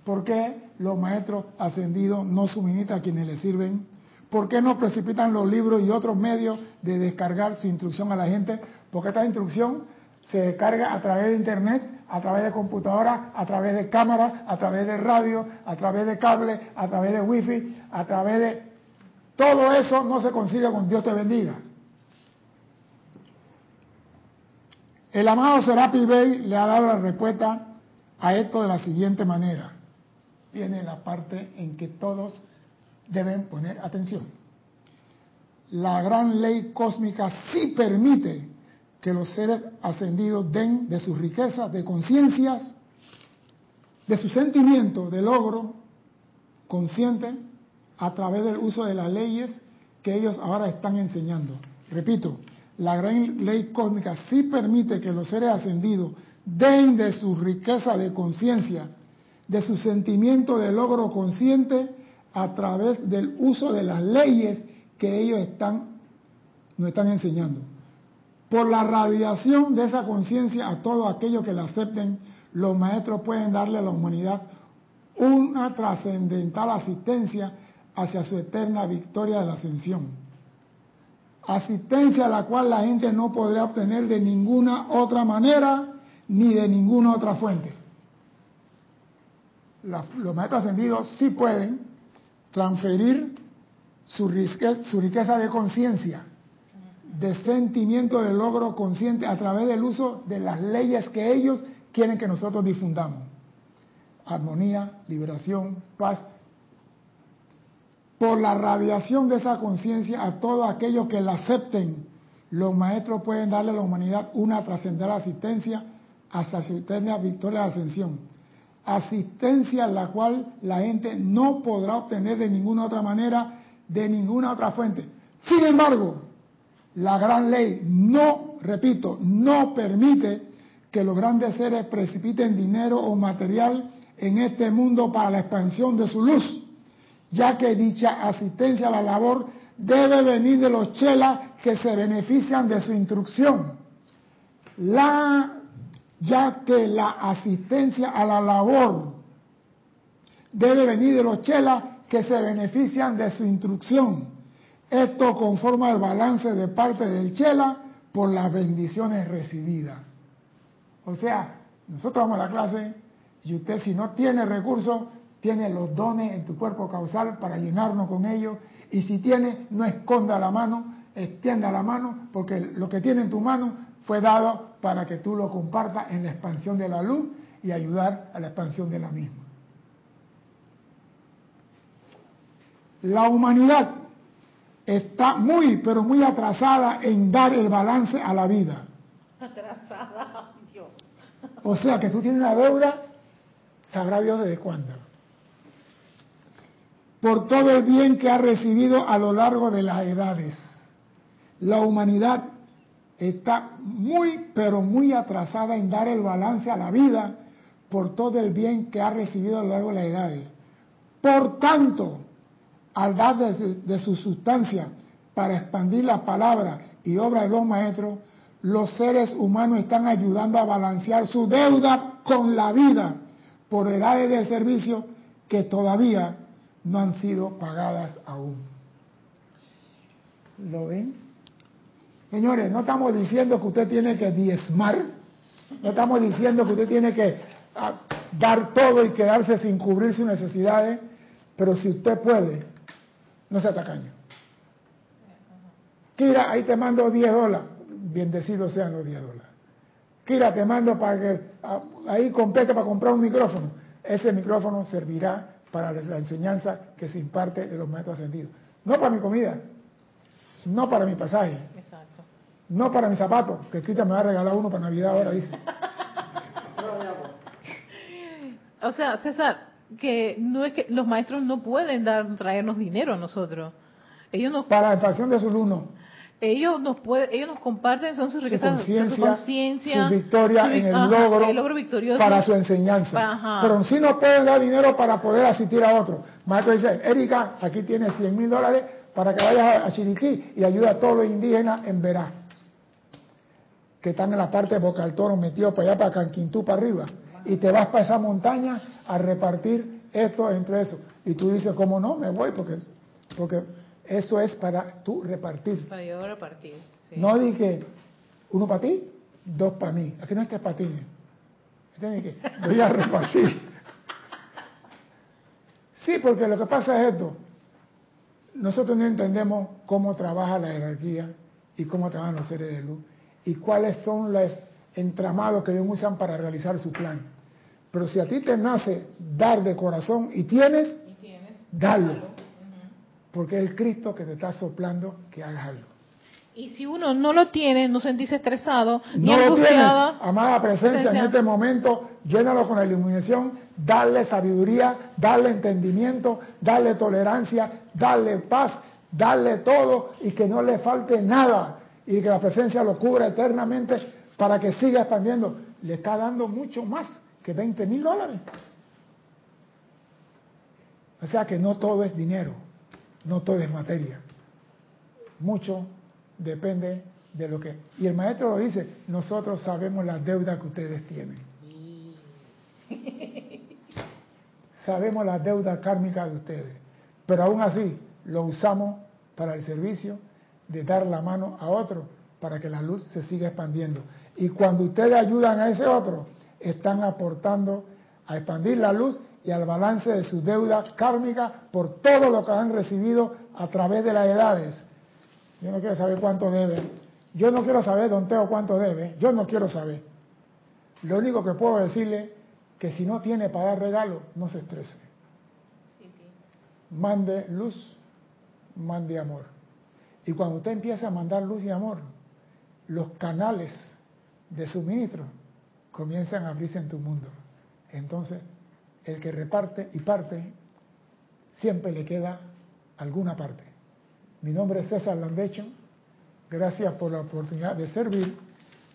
¿Por qué los maestros ascendidos no suministran a quienes les sirven? ¿Por qué no precipitan los libros y otros medios de descargar su instrucción a la gente? Porque esta instrucción se descarga a través de internet, a través de computadora, a través de cámara, a través de radio, a través de cable, a través de wifi, a través de... Todo eso no se consigue con Dios te bendiga. El amado Serapi Bey le ha dado la respuesta a esto de la siguiente manera. Viene la parte en que todos deben poner atención. La gran ley cósmica sí permite que los seres ascendidos den de sus riquezas, de conciencias, de su sentimiento de logro consciente a través del uso de las leyes que ellos ahora están enseñando. Repito, la gran ley cósmica sí permite que los seres ascendidos den de su riqueza de conciencia, de su sentimiento de logro consciente a través del uso de las leyes que ellos están, nos están enseñando. Por la radiación de esa conciencia a todo aquello que la acepten, los maestros pueden darle a la humanidad una trascendental asistencia hacia su eterna victoria de la ascensión asistencia a la cual la gente no podrá obtener de ninguna otra manera ni de ninguna otra fuente. los maestros ascendidos sí pueden transferir su riqueza, su riqueza de conciencia, de sentimiento de logro consciente a través del uso de las leyes que ellos quieren que nosotros difundamos. Armonía, liberación, paz por la radiación de esa conciencia a todos aquellos que la acepten, los maestros pueden darle a la humanidad una trascendental asistencia hacia su eterna victoria de ascensión. Asistencia la cual la gente no podrá obtener de ninguna otra manera, de ninguna otra fuente. Sin embargo, la gran ley no, repito, no permite que los grandes seres precipiten dinero o material en este mundo para la expansión de su luz, ya que dicha asistencia a la labor debe venir de los chelas que se benefician de su instrucción. La, ya que la asistencia a la labor debe venir de los chelas que se benefician de su instrucción. Esto conforma el balance de parte del chela por las bendiciones recibidas. O sea, nosotros vamos a la clase y usted si no tiene recursos, tiene los dones en tu cuerpo causal para llenarnos con ellos. Y si tiene, no esconda la mano, extienda la mano, porque lo que tiene en tu mano fue dado para que tú lo compartas en la expansión de la luz y ayudar a la expansión de la misma. La humanidad está muy, pero muy atrasada en dar el balance a la vida. Atrasada, Dios. O sea que tú tienes una deuda, sabrá Dios desde cuándo. Por todo el bien que ha recibido a lo largo de las edades. La humanidad está muy, pero muy atrasada en dar el balance a la vida por todo el bien que ha recibido a lo largo de las edades. Por tanto, al dar de, de su sustancia para expandir la palabra y obra de los maestros, los seres humanos están ayudando a balancear su deuda con la vida por edades de servicio que todavía no han sido pagadas aún. ¿Lo ven? Señores, no estamos diciendo que usted tiene que diezmar, no estamos diciendo que usted tiene que ah, dar todo y quedarse sin cubrir sus necesidades, pero si usted puede, no sea tacaño. Kira, ahí te mando 10 dólares, bendecidos sean los 10 dólares. Kira, te mando para que ah, ahí complete para comprar un micrófono. Ese micrófono servirá para la enseñanza que se imparte de los maestros ascendidos. No para mi comida, no para mi pasaje, Exacto. no para mis zapatos, que Cristian me va a regalar uno para Navidad ahora, dice. O sea, César, que no es que los maestros no pueden dar traernos dinero a nosotros. Ellos nos Para la expansión de ellos nos pueden, ellos nos comparten son sus su riquezas, su conciencia, su victoria su en el ajá, logro, el logro victorioso para su enseñanza. Ajá. Pero sí no pueden dar dinero para poder asistir a otro. Maestro dice, Erika, aquí tienes 100 mil dólares para que vayas a Chiriquí y ayude a todos los indígenas en Verá, que están en la parte de Boca del Toro, metidos para allá, para Canquintú, para arriba. Y te vas para esa montaña a repartir esto entre eso. Y tú dices, ¿cómo no? Me voy porque, porque eso es para tú repartir. para yo repartir. sí. No dije uno para ti, dos para mí. Aquí no es que es para ti. ¿Entiendes? Que voy a repartir. Sí, porque lo que pasa es esto. Nosotros no entendemos cómo trabaja la jerarquía y cómo trabajan los seres de luz y cuáles son los entramados que ellos usan para realizar su plan. Pero si a ti te nace dar de corazón y tienes, ¿Y tienes? dalo. Porque es el Cristo que te está soplando que hagas algo. Y si uno no lo tiene, no sentirse estresado, ni No lo tienes, angustiada, amada presencia, en Presencia. este momento, llénalo con la iluminación, darle sabiduría, darle entendimiento, darle tolerancia, darle paz, darle todo y que no le falte nada y que la presencia lo cubra eternamente para que siga expandiendo. Le está dando mucho más que 20 mil dólares. O sea que no todo es dinero, no todo es materia. Mucho depende de lo que... Y el maestro lo dice, nosotros sabemos la deuda que ustedes tienen. Sabemos la deuda kármica de ustedes, pero aún así lo usamos para el servicio de dar la mano a otro para que la luz se siga expandiendo. Y cuando ustedes ayudan a ese otro, están aportando a expandir la luz y al balance de su deuda kármica por todo lo que han recibido a través de las edades. Yo no quiero saber cuánto debe. Yo no quiero saber, don Teo, cuánto debe. Yo no quiero saber. Lo único que puedo decirle que si no tiene para dar regalo, no se estrese. Mande luz, mande amor. Y cuando usted empieza a mandar luz y amor, los canales de suministro comienzan a abrirse en tu mundo. Entonces, el que reparte y parte, siempre le queda alguna parte. Mi nombre es César Landecho. Gracias por la oportunidad de servir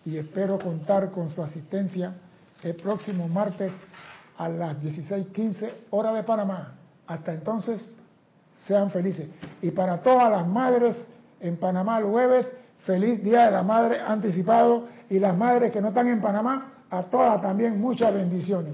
y espero contar con su asistencia el próximo martes a las 16:15 hora de Panamá. Hasta entonces, sean felices. Y para todas las madres en Panamá el jueves, feliz Día de la Madre anticipado y las madres que no están en Panamá, a todas también muchas bendiciones.